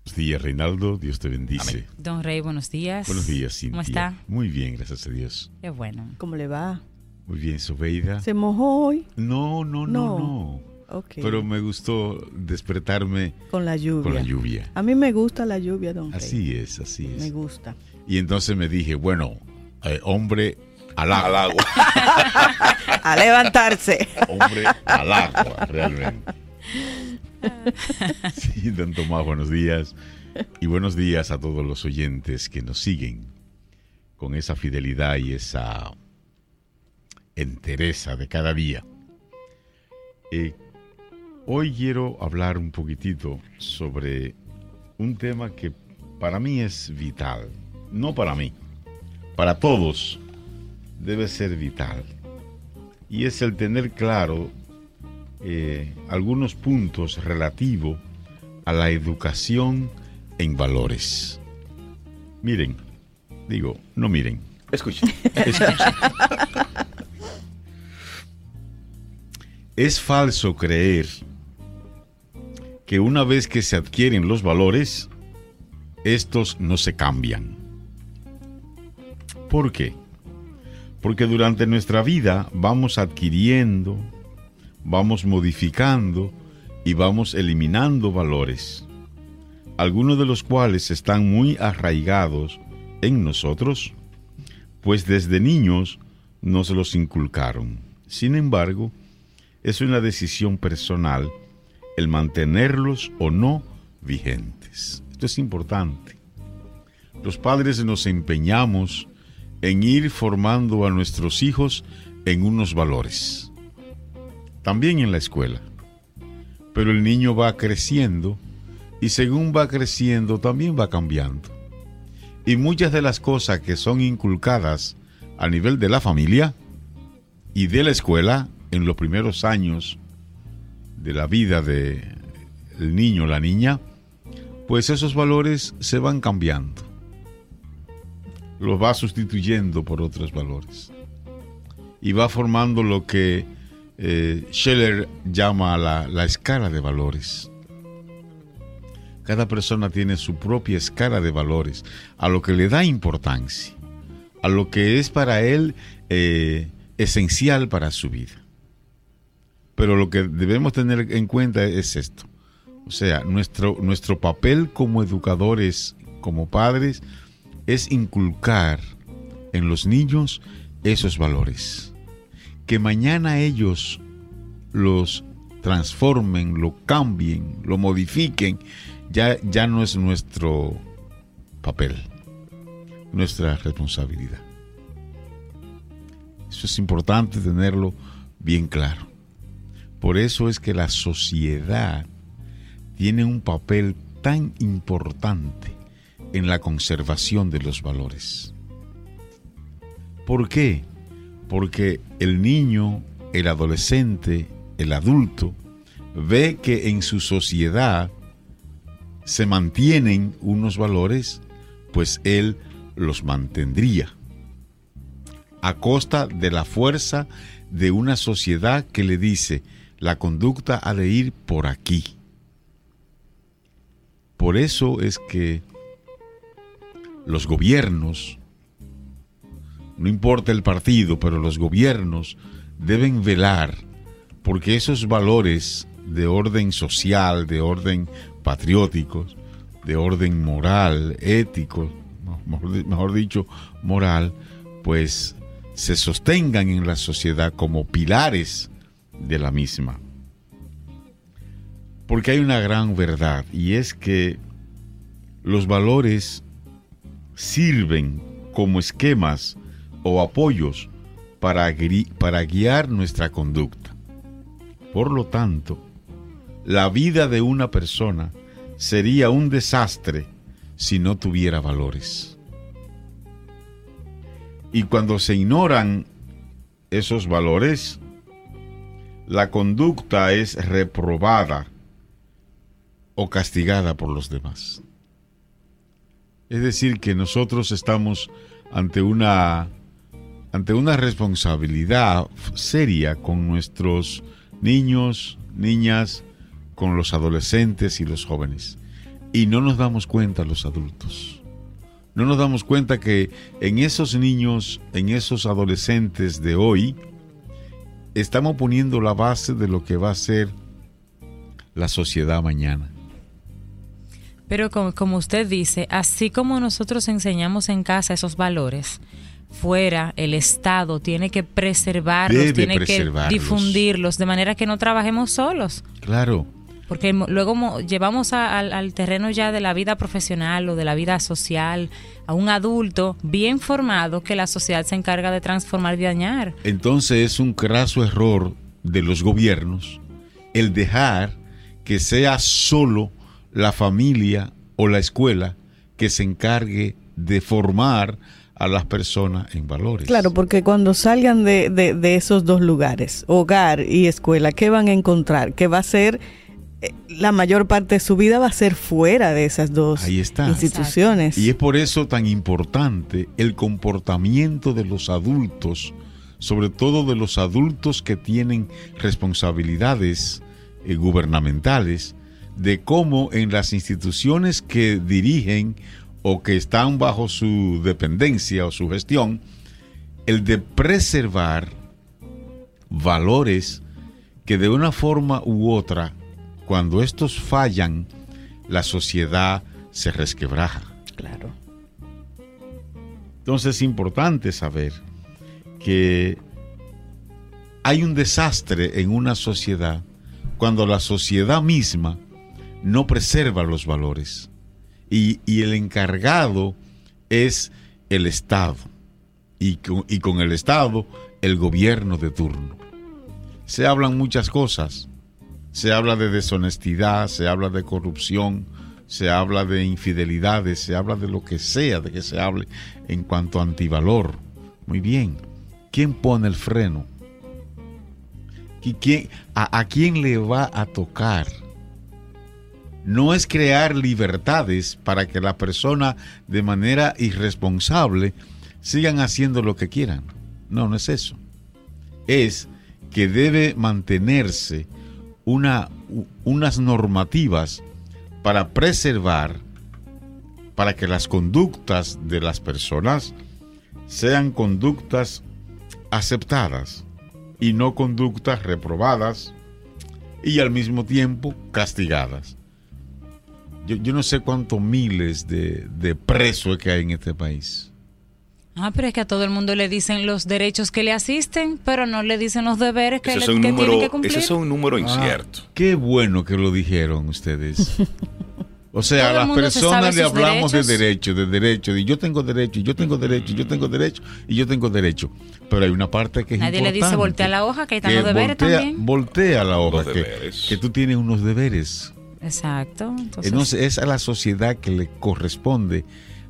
Speaker 8: Buenos días, Reinaldo. Dios te bendice.
Speaker 4: Don Rey, buenos días.
Speaker 8: Buenos días, Cintia.
Speaker 4: ¿Cómo está?
Speaker 8: Muy bien, gracias a Dios.
Speaker 4: Qué bueno.
Speaker 3: ¿Cómo le va?
Speaker 8: Muy bien, Sobeida.
Speaker 3: ¿Se mojó hoy?
Speaker 8: No, no, no, no. Pero me gustó despertarme
Speaker 3: con la lluvia.
Speaker 8: Con la lluvia.
Speaker 3: A mí me gusta la lluvia, don.
Speaker 8: Así es, así es.
Speaker 3: Me gusta.
Speaker 8: Y entonces me dije, bueno, eh, hombre al agua.
Speaker 3: a levantarse.
Speaker 8: hombre al agua, realmente. Sí, don Tomás, buenos días. Y buenos días a todos los oyentes que nos siguen con esa fidelidad y esa entereza de cada día. Eh, Hoy quiero hablar un poquitito sobre un tema que para mí es vital. No para mí, para todos debe ser vital. Y es el tener claro eh, algunos puntos relativos a la educación en valores. Miren, digo, no miren, escuchen. escuchen. es falso creer que una vez que se adquieren los valores, estos no se cambian. ¿Por qué? Porque durante nuestra vida vamos adquiriendo, vamos modificando y vamos eliminando valores, algunos de los cuales están muy arraigados en nosotros, pues desde niños nos los inculcaron. Sin embargo, es una decisión personal el mantenerlos o no vigentes. Esto es importante. Los padres nos empeñamos en ir formando a nuestros hijos en unos valores. También en la escuela. Pero el niño va creciendo y según va creciendo también va cambiando. Y muchas de las cosas que son inculcadas a nivel de la familia y de la escuela en los primeros años de la vida del niño o la niña, pues esos valores se van cambiando. Los va sustituyendo por otros valores. y va formando lo que eh, Scheller llama la, la escala de valores. Cada persona tiene su propia escala de valores, a lo que le da importancia, a lo que es para él eh, esencial para su vida. Pero lo que debemos tener en cuenta es esto. O sea, nuestro, nuestro papel como educadores, como padres, es inculcar en los niños esos valores. Que mañana ellos los transformen, lo cambien, lo modifiquen, ya, ya no es nuestro papel, nuestra responsabilidad. Eso es importante tenerlo bien claro. Por eso es que la sociedad tiene un papel tan importante en la conservación de los valores. ¿Por qué? Porque el niño, el adolescente, el adulto, ve que en su sociedad se mantienen unos valores, pues él los mantendría. A costa de la fuerza de una sociedad que le dice, la conducta ha de ir por aquí. Por eso es que los gobiernos, no importa el partido, pero los gobiernos deben velar porque esos valores de orden social, de orden patrióticos, de orden moral, ético, mejor, dicho, moral, pues se sostengan en la sociedad como pilares de la misma. Porque hay una gran verdad y es que los valores sirven como esquemas o apoyos para, para guiar nuestra conducta. Por lo tanto, la vida de una persona sería un desastre si no tuviera valores. Y cuando se ignoran esos valores, la conducta es reprobada o castigada por los demás. Es decir, que nosotros estamos ante una ante una responsabilidad seria con nuestros niños, niñas, con los adolescentes y los jóvenes. Y no nos damos cuenta los adultos. No nos damos cuenta que en esos niños, en esos adolescentes de hoy, estamos poniendo la base de lo que va a ser la sociedad mañana.
Speaker 4: Pero como, usted dice, así como nosotros enseñamos en casa esos valores, fuera el Estado tiene que preservarlos, tiene que difundirlos, de manera que no trabajemos solos.
Speaker 8: Claro.
Speaker 4: Porque luego llevamos al terreno ya de la vida profesional o de la vida social a un adulto bien formado que la sociedad se encarga de transformar y dañar.
Speaker 8: Entonces es un craso error de los gobiernos el dejar que sea solo la familia o la escuela que se encargue de formar a las personas en valores.
Speaker 3: Claro, porque cuando salgan de, de, esos dos lugares, hogar y escuela, ¿qué van a encontrar? Que va a ser la mayor parte de su vida va a ser fuera de esas dos instituciones.
Speaker 8: Y es por eso tan importante el comportamiento de los adultos, sobre todo de los adultos que tienen responsabilidades eh, gubernamentales, de cómo en las instituciones que dirigen o que están bajo su dependencia o su gestión, el de preservar valores que de una forma u otra, cuando estos fallan, la sociedad se resquebraja.
Speaker 3: Claro.
Speaker 8: Entonces es importante saber que hay un desastre en una sociedad cuando la sociedad misma no preserva los valores y, el encargado es el Estado y con, y con el Estado el gobierno de turno. Se hablan muchas cosas, se habla de deshonestidad, se habla de corrupción, se habla de infidelidades, se habla de lo que sea de que se hable en cuanto a antivalor. Muy bien, ¿quién pone el freno? ¿Y quién, a, ¿A quién le va a tocar? no es crear libertades para que la persona de manera irresponsable sigan haciendo lo que quieran. No, no es eso. es que debe mantenerse una, unas normativas para preservar, para que las conductas de las personas sean conductas aceptadas y no conductas reprobadas y al mismo tiempo castigadas. Yo, no sé cuántos miles de, de presos que hay en este país.
Speaker 4: Ah, pero es que a todo el mundo le dicen los derechos que le asisten, pero no le dicen los deberes que, le,
Speaker 2: tienen
Speaker 4: que cumplir.
Speaker 2: Ese es un número ah, incierto.
Speaker 8: qué bueno que lo dijeron ustedes. O sea, a las personas le hablamos de derecho, de derecho, y yo tengo derecho, y yo tengo derecho, y yo tengo derecho, y yo tengo derecho. Pero hay una parte que es
Speaker 4: Nadie le dice voltea la hoja, que ahí están los deberes también.
Speaker 8: Voltea la hoja, que, que, tú tienes unos deberes.
Speaker 4: Exacto.
Speaker 8: Entonces es a la sociedad que le corresponde,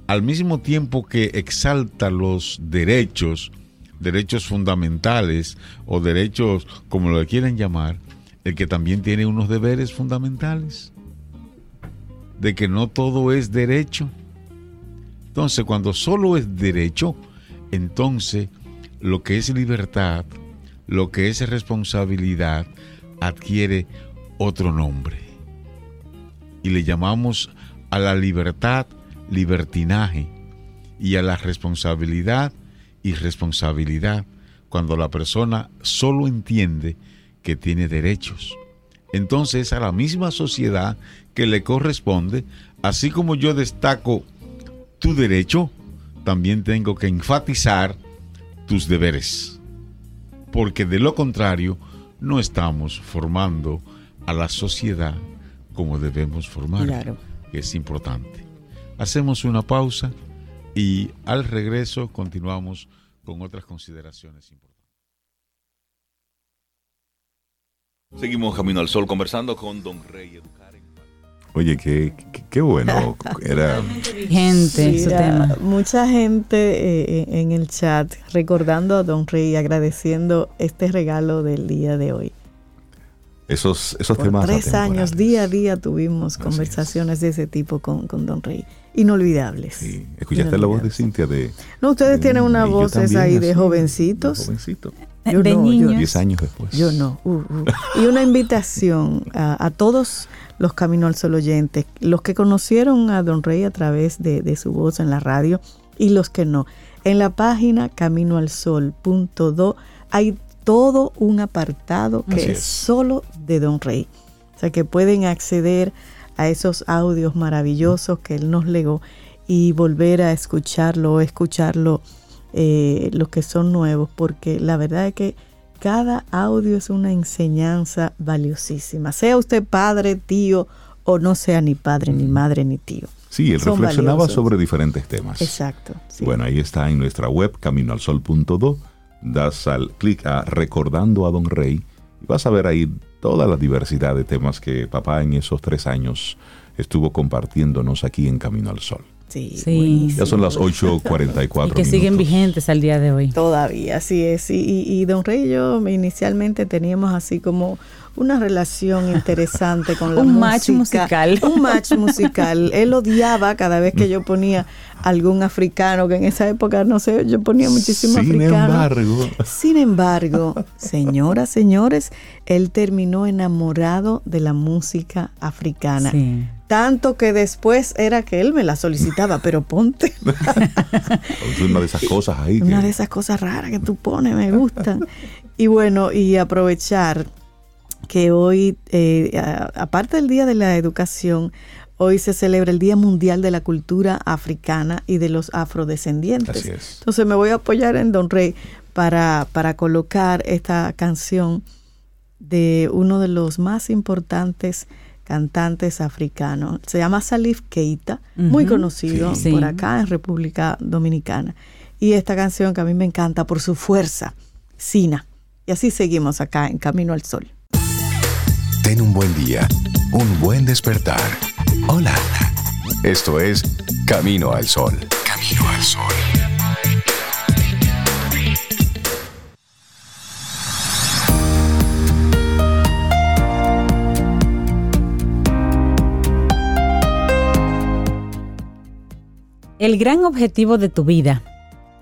Speaker 8: al mismo tiempo que exalta los derechos, derechos fundamentales o derechos como lo quieren llamar, el que también tiene unos deberes fundamentales de que no todo es derecho. Entonces, cuando solo es derecho, entonces lo que es libertad, lo que es responsabilidad, adquiere otro nombre. Y le llamamos a la libertad libertinaje y a la responsabilidad irresponsabilidad cuando la persona solo entiende que tiene derechos. Entonces a la misma sociedad que le corresponde, así como yo destaco tu derecho, también tengo que enfatizar tus deberes. Porque de lo contrario, no estamos formando a la sociedad como debemos formar, claro. que es importante. Hacemos una pausa y al regreso continuamos con otras consideraciones importantes.
Speaker 2: Seguimos Camino al Sol conversando con Don Rey Oye, qué, qué, bueno. Era
Speaker 3: gente, Mucha gente eh, en el chat recordando a Don Rey, agradeciendo este regalo del día de hoy.
Speaker 2: Esos, esos temas.
Speaker 3: Tres años, día a día tuvimos conversaciones de ese tipo con, con Don Rey. Inolvidables. Sí.
Speaker 2: ¿Escuchaste la voz de Cintia de.?
Speaker 3: No, ustedes tienen una voz ahí de jovencitos.
Speaker 2: De jovencito.
Speaker 3: Yo
Speaker 4: de
Speaker 3: niños.
Speaker 2: Diez años después.
Speaker 3: Yo no. Uh, uh. Y una invitación a, a todos los Camino al Sol oyentes, los que conocieron a Don Rey a través de, su voz en la radio y los que no. En la página caminoalsol.do hay todo un apartado que es, solo de Don Rey. O sea que pueden acceder a esos audios maravillosos que él nos legó y volver a escucharlo o escucharlo eh, los que son nuevos, porque la verdad es que cada audio es una enseñanza valiosísima, sea usted padre, tío o no sea ni padre, ni madre, ni tío.
Speaker 2: Sí, él reflexionaba sobre diferentes temas.
Speaker 3: Exacto.
Speaker 2: Bueno, ahí está en nuestra web, caminoalsol.do. Das al clic a Recordando a Don Rey y vas a ver ahí toda la diversidad de temas que papá en esos tres años estuvo compartiéndonos aquí en Camino al Sol.
Speaker 3: Sí,
Speaker 2: ya son las 8.44.
Speaker 4: Y que siguen vigentes al día de hoy.
Speaker 3: Todavía, así es. Y, y, Don Rey y yo inicialmente teníamos así como una relación interesante con la
Speaker 4: un match musical.
Speaker 3: Un match musical. Él odiaba cada vez que yo ponía algún africano, que en esa época, no sé, yo ponía muchísimo
Speaker 2: Sin embargo.
Speaker 3: Sin embargo, señoras, señores, él terminó enamorado de la música africana. Sí. Tanto que después era que él me la solicitaba, pero ponte.
Speaker 2: una de esas cosas ahí.
Speaker 3: Una de esas cosas raras que tú pones, me gustan. y bueno, y aprovechar que hoy, eh, aparte del Día de la Educación, hoy se celebra el Día Mundial de la Cultura Africana y de los Afrodescendientes. Así es. Entonces me voy a apoyar en Don Rey para, para colocar esta canción de uno de los más importantes cantantes africanos. Se llama Salif Keita, muy conocido por acá en República Dominicana. Y esta canción que a mí me encanta por su fuerza, Sina. Y así seguimos acá en Camino al Sol.
Speaker 5: Ten un buen día, un buen despertar. Hola. Esto es Camino al Sol. Camino al Sol.
Speaker 4: El gran objetivo de tu vida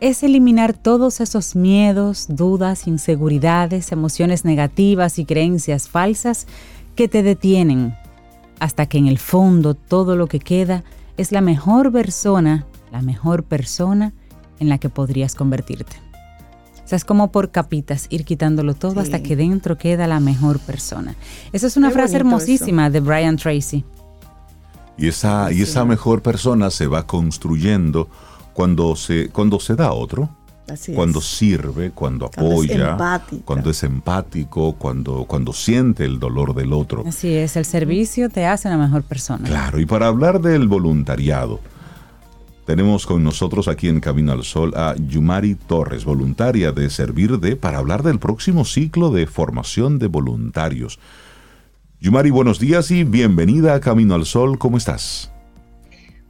Speaker 4: es eliminar todos esos miedos, dudas, inseguridades, emociones negativas y creencias falsas que te detienen, hasta que en el fondo todo lo que queda es la mejor persona, la mejor persona en la que podrías convertirte. O sea, es como por capitas, ir quitándolo todo hasta que dentro queda la mejor persona. Esa es una frase hermosísima de Brian Tracy.
Speaker 2: Y esa, y esa mejor persona se va construyendo cuando se, cuando se da a otro. cuando sirve, cuando apoya, cuando es, empático, cuando, cuando siente el dolor del otro.
Speaker 4: Así es, el servicio te hace una mejor persona.
Speaker 2: Claro, y para hablar del voluntariado, tenemos con nosotros aquí en Camino al Sol a Yumari Torres, voluntaria de Servir de, para hablar del próximo ciclo de formación de voluntarios. Yumari, buenos días y bienvenida a Camino al Sol. ¿Cómo estás?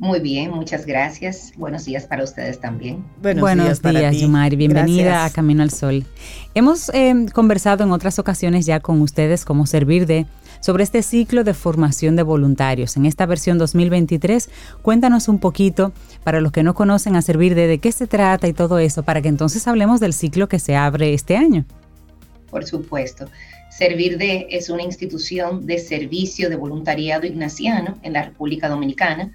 Speaker 9: Muy bien, muchas gracias. Buenos días para ustedes también.
Speaker 4: Buenos, días, Yumari. Bienvenida a Camino al Sol. Hemos eh, conversado en otras ocasiones ya con ustedes cómo servir de sobre este ciclo de formación de voluntarios. En esta versión 2023, cuéntanos un poquito para los que no conocen a servir de de qué se trata y todo eso, para que entonces hablemos del ciclo que se abre este año.
Speaker 9: Por supuesto. Servir de es una institución de servicio de voluntariado ignaciano en la República Dominicana.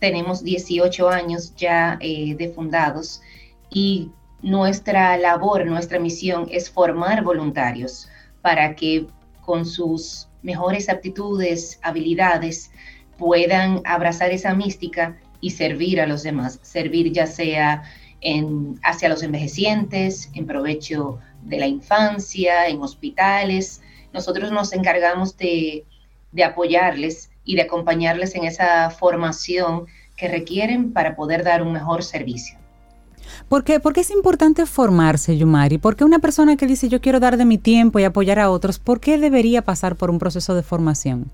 Speaker 9: Tenemos 18 años ya eh, de fundados y nuestra labor, nuestra misión es formar voluntarios para que con sus mejores aptitudes, habilidades, puedan abrazar esa mística y servir a los demás, servir ya sea hacia los envejecientes, en provecho de la infancia, en hospitales. Nosotros nos encargamos de, apoyarles y de acompañarles en esa formación que requieren para poder dar un mejor servicio.
Speaker 4: ¿Por qué? Porque es importante formarse, Yumari. Porque una persona que dice yo quiero dar de mi tiempo y apoyar a otros, ¿por qué debería pasar por un proceso de formación?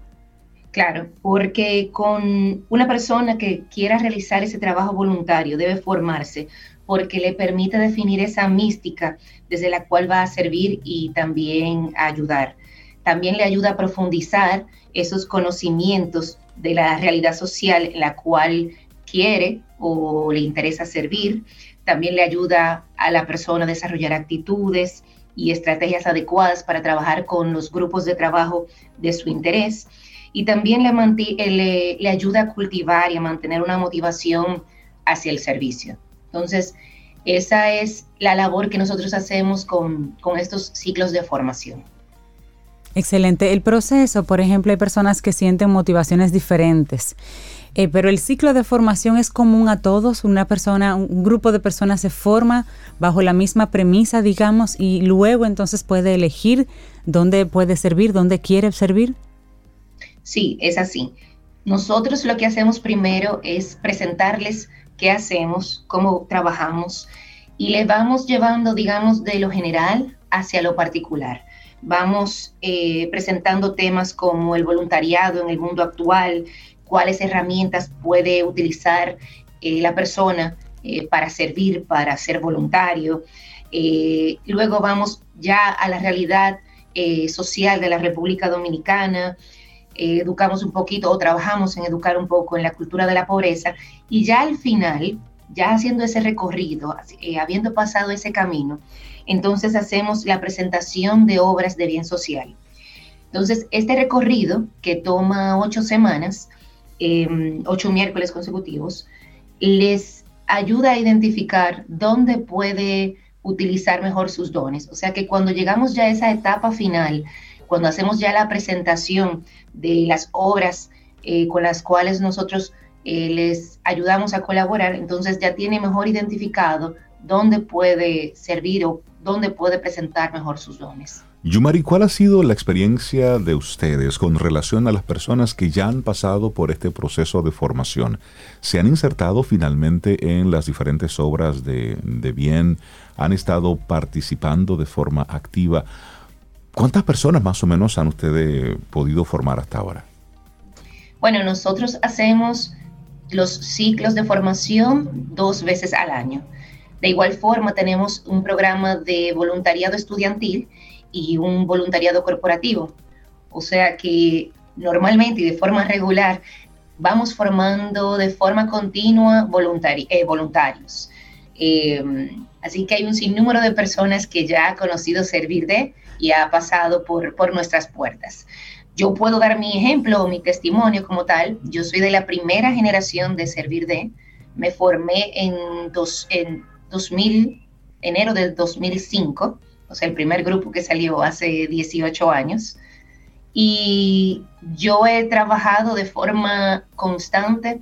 Speaker 9: Claro, porque con una persona que quiera realizar ese trabajo voluntario debe formarse porque le permite definir esa mística desde la cual va a servir y también a ayudar. También le ayuda a profundizar esos conocimientos de la realidad social en la cual quiere o le interesa servir. También le ayuda a la persona a desarrollar actitudes y estrategias adecuadas para trabajar con los grupos de trabajo de su interés. Y también le, ayuda a cultivar y a mantener una motivación hacia el servicio. Entonces, esa es la labor que nosotros hacemos con, estos ciclos de formación.
Speaker 4: Excelente. El proceso, por ejemplo, hay personas que sienten motivaciones diferentes, eh, pero el ciclo de formación es común a todos. Una persona, un grupo de personas se forma bajo la misma premisa, digamos, y luego entonces puede elegir dónde puede servir, dónde quiere servir.
Speaker 9: Sí, es así. Nosotros lo que hacemos primero es presentarles qué hacemos, cómo trabajamos y le vamos llevando, digamos, de lo general hacia lo particular. Vamos eh, presentando temas como el voluntariado en el mundo actual, cuáles herramientas puede utilizar eh, la persona eh, para servir, para ser voluntario. luego vamos ya a la realidad social de la República Dominicana, educamos un poquito o trabajamos en educar un poco en la cultura de la pobreza y ya al final, ya haciendo ese recorrido, habiendo pasado ese camino, entonces hacemos la presentación de obras de bien social. Entonces, este recorrido que toma ocho semanas, em, ocho miércoles consecutivos, les ayuda a identificar dónde puede utilizar mejor sus dones. O sea que cuando llegamos ya a esa etapa final, cuando hacemos ya la presentación de las obras eh, con las cuales nosotros eh, les ayudamos a colaborar, entonces ya tiene mejor identificado dónde puede servir o dónde puede presentar mejor sus dones.
Speaker 2: Yumari, ¿cuál ha sido la experiencia de ustedes con relación a las personas que ya han pasado por este proceso de formación? ¿Se han insertado finalmente en las diferentes obras de, de bien? ¿Han estado participando de forma activa? ¿Cuántas personas más o menos han ustedes podido formar hasta ahora?
Speaker 9: Bueno, nosotros hacemos los ciclos de formación dos veces al año. De igual forma, tenemos un programa de voluntariado estudiantil y un voluntariado corporativo. O sea que normalmente y de forma regular vamos formando de forma continua eh, voluntarios. Em, así que hay un sinnúmero de personas que ya ha conocido Servir de y ha pasado por, por nuestras puertas. Yo puedo dar mi ejemplo o mi testimonio como tal. Yo soy de la primera generación de Servir de. Me formé en, dos, en 2000, enero del 2005, o sea, el primer grupo que salió hace 18 años. Y yo he trabajado de forma constante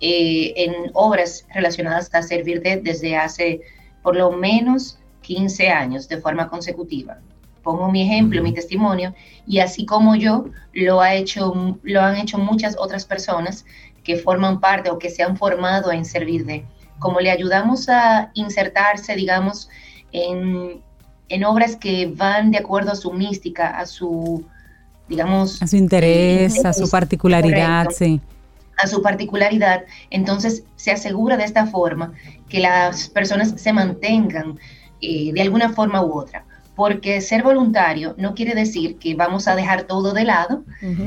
Speaker 9: eh, en obras relacionadas a servir desde hace por lo menos 15 años de forma consecutiva. Pongo mi ejemplo, mi testimonio, y así como yo, lo, ha hecho, lo han hecho muchas otras personas que forman parte o que se han formado en servir de. Como le ayudamos a insertarse, digamos, en, en obras que van de acuerdo a su mística, a su, digamos...
Speaker 4: A su interés, a su particularidad, sí
Speaker 9: a su particularidad, entonces se asegura de esta forma que las personas se mantengan eh, de alguna forma u otra. Porque ser voluntario no quiere decir que vamos a dejar todo de lado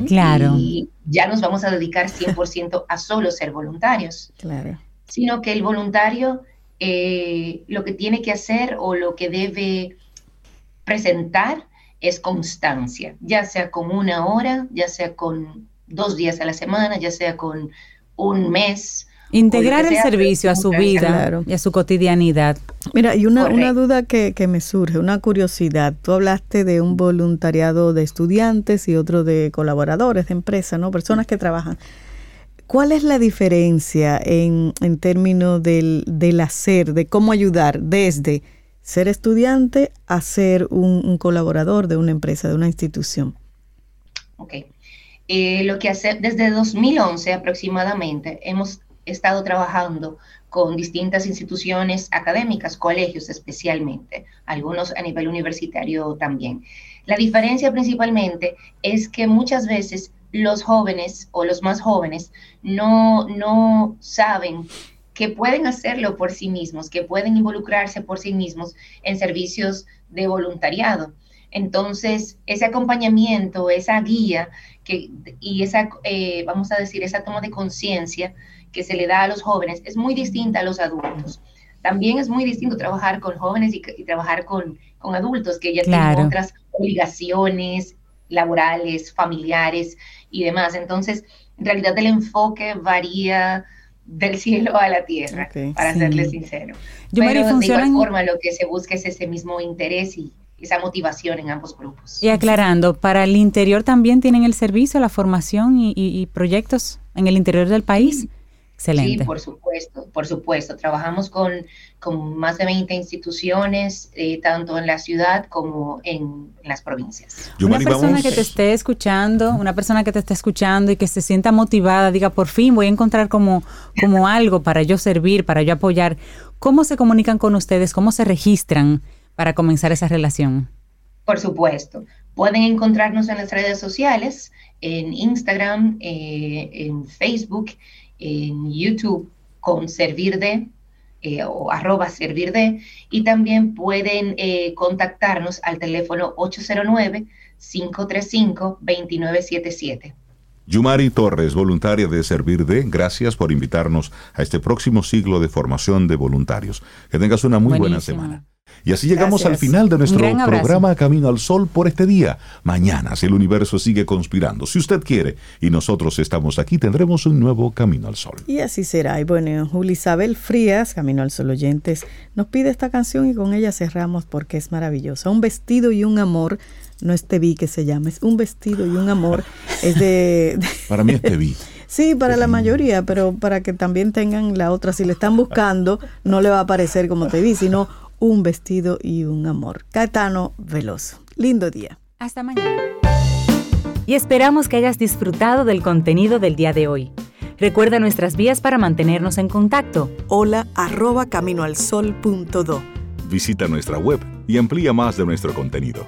Speaker 4: claro.
Speaker 9: y ya nos vamos a dedicar 100% a solo ser voluntarios.
Speaker 3: Claro.
Speaker 9: Sino que el voluntario eh, lo que tiene que hacer o lo que debe presentar es constancia, ya sea con una hora, ya sea con dos días a la semana, ya sea con un mes.
Speaker 4: Integrar el servicio a su vida y a su cotidianidad.
Speaker 3: Mira, y una, una duda que, que, me surge, una curiosidad. Tú hablaste de un voluntariado de estudiantes y otro de colaboradores de empresa, ¿no? Personas que trabajan. ¿Cuál es la diferencia en, en términos del, del, hacer, de cómo ayudar desde ser estudiante a ser un, colaborador de una empresa, de una institución?
Speaker 9: Ok. Eh, lo que hace desde 2011 aproximadamente hemos estado trabajando con distintas instituciones académicas, colegios especialmente, algunos a nivel universitario también. La diferencia principalmente es que muchas veces los jóvenes o los más jóvenes no, no saben que pueden hacerlo por sí mismos, que pueden involucrarse por sí mismos en servicios de voluntariado. Entonces, ese acompañamiento, esa guía que, y esa, eh, vamos a decir, esa toma de conciencia que se le da a los jóvenes es muy distinta a los adultos. También es muy distinto trabajar con jóvenes y, trabajar con, adultos que ya tienen otras obligaciones laborales, familiares y demás. Entonces, en realidad el enfoque varía del cielo a la tierra, para serle sincero. Yo Pero de igual forma lo que se busca es ese mismo interés y, esa motivación en ambos grupos.
Speaker 4: Y aclarando, ¿para el interior también tienen el servicio, la formación y, proyectos en el interior del país? Excelente.
Speaker 9: Sí, por supuesto, por supuesto. Trabajamos con, con más de 20 instituciones, eh, tanto en la ciudad como en, las provincias.
Speaker 4: Una persona que te esté escuchando, una persona que te esté escuchando y que se sienta motivada, diga, por fin voy a encontrar como, como algo para yo servir, para yo apoyar. ¿Cómo se comunican con ustedes? ¿Cómo se registran? para comenzar esa relación?
Speaker 9: Por supuesto. Pueden encontrarnos en las redes sociales, en Instagram, eh, en Facebook, en YouTube con Servir de eh, o arroba Servir de y también pueden eh, contactarnos al teléfono 809-535-2977.
Speaker 2: Yumari Torres, voluntaria de Servir de, gracias por invitarnos a este próximo siglo de formación de voluntarios. Que tengas una muy buena semana. Y así llegamos al final de nuestro programa Camino al Sol por este día. Mañana, si el universo sigue conspirando, si usted quiere y nosotros estamos aquí, tendremos un nuevo Camino al Sol.
Speaker 3: Y así será. Y bueno, Juli Isabel Frías, Camino al Sol oyentes, nos pide esta canción y con ella cerramos porque es maravillosa. Un vestido y un amor no es Tevi que se llama, es un vestido y un amor. Es de.
Speaker 2: Para mí es Tevi.
Speaker 3: Sí, para la mayoría, pero para que también tengan la otra, si le están buscando, no le va a aparecer como Tevi, sino un vestido y un amor. Catano Veloso. Lindo día.
Speaker 4: Hasta mañana. Y esperamos que hayas disfrutado del contenido del día de hoy. Recuerda nuestras vías para mantenernos en contacto.
Speaker 1: Hola arroba caminoalsol.do.
Speaker 2: Visita nuestra web y amplía más de nuestro contenido.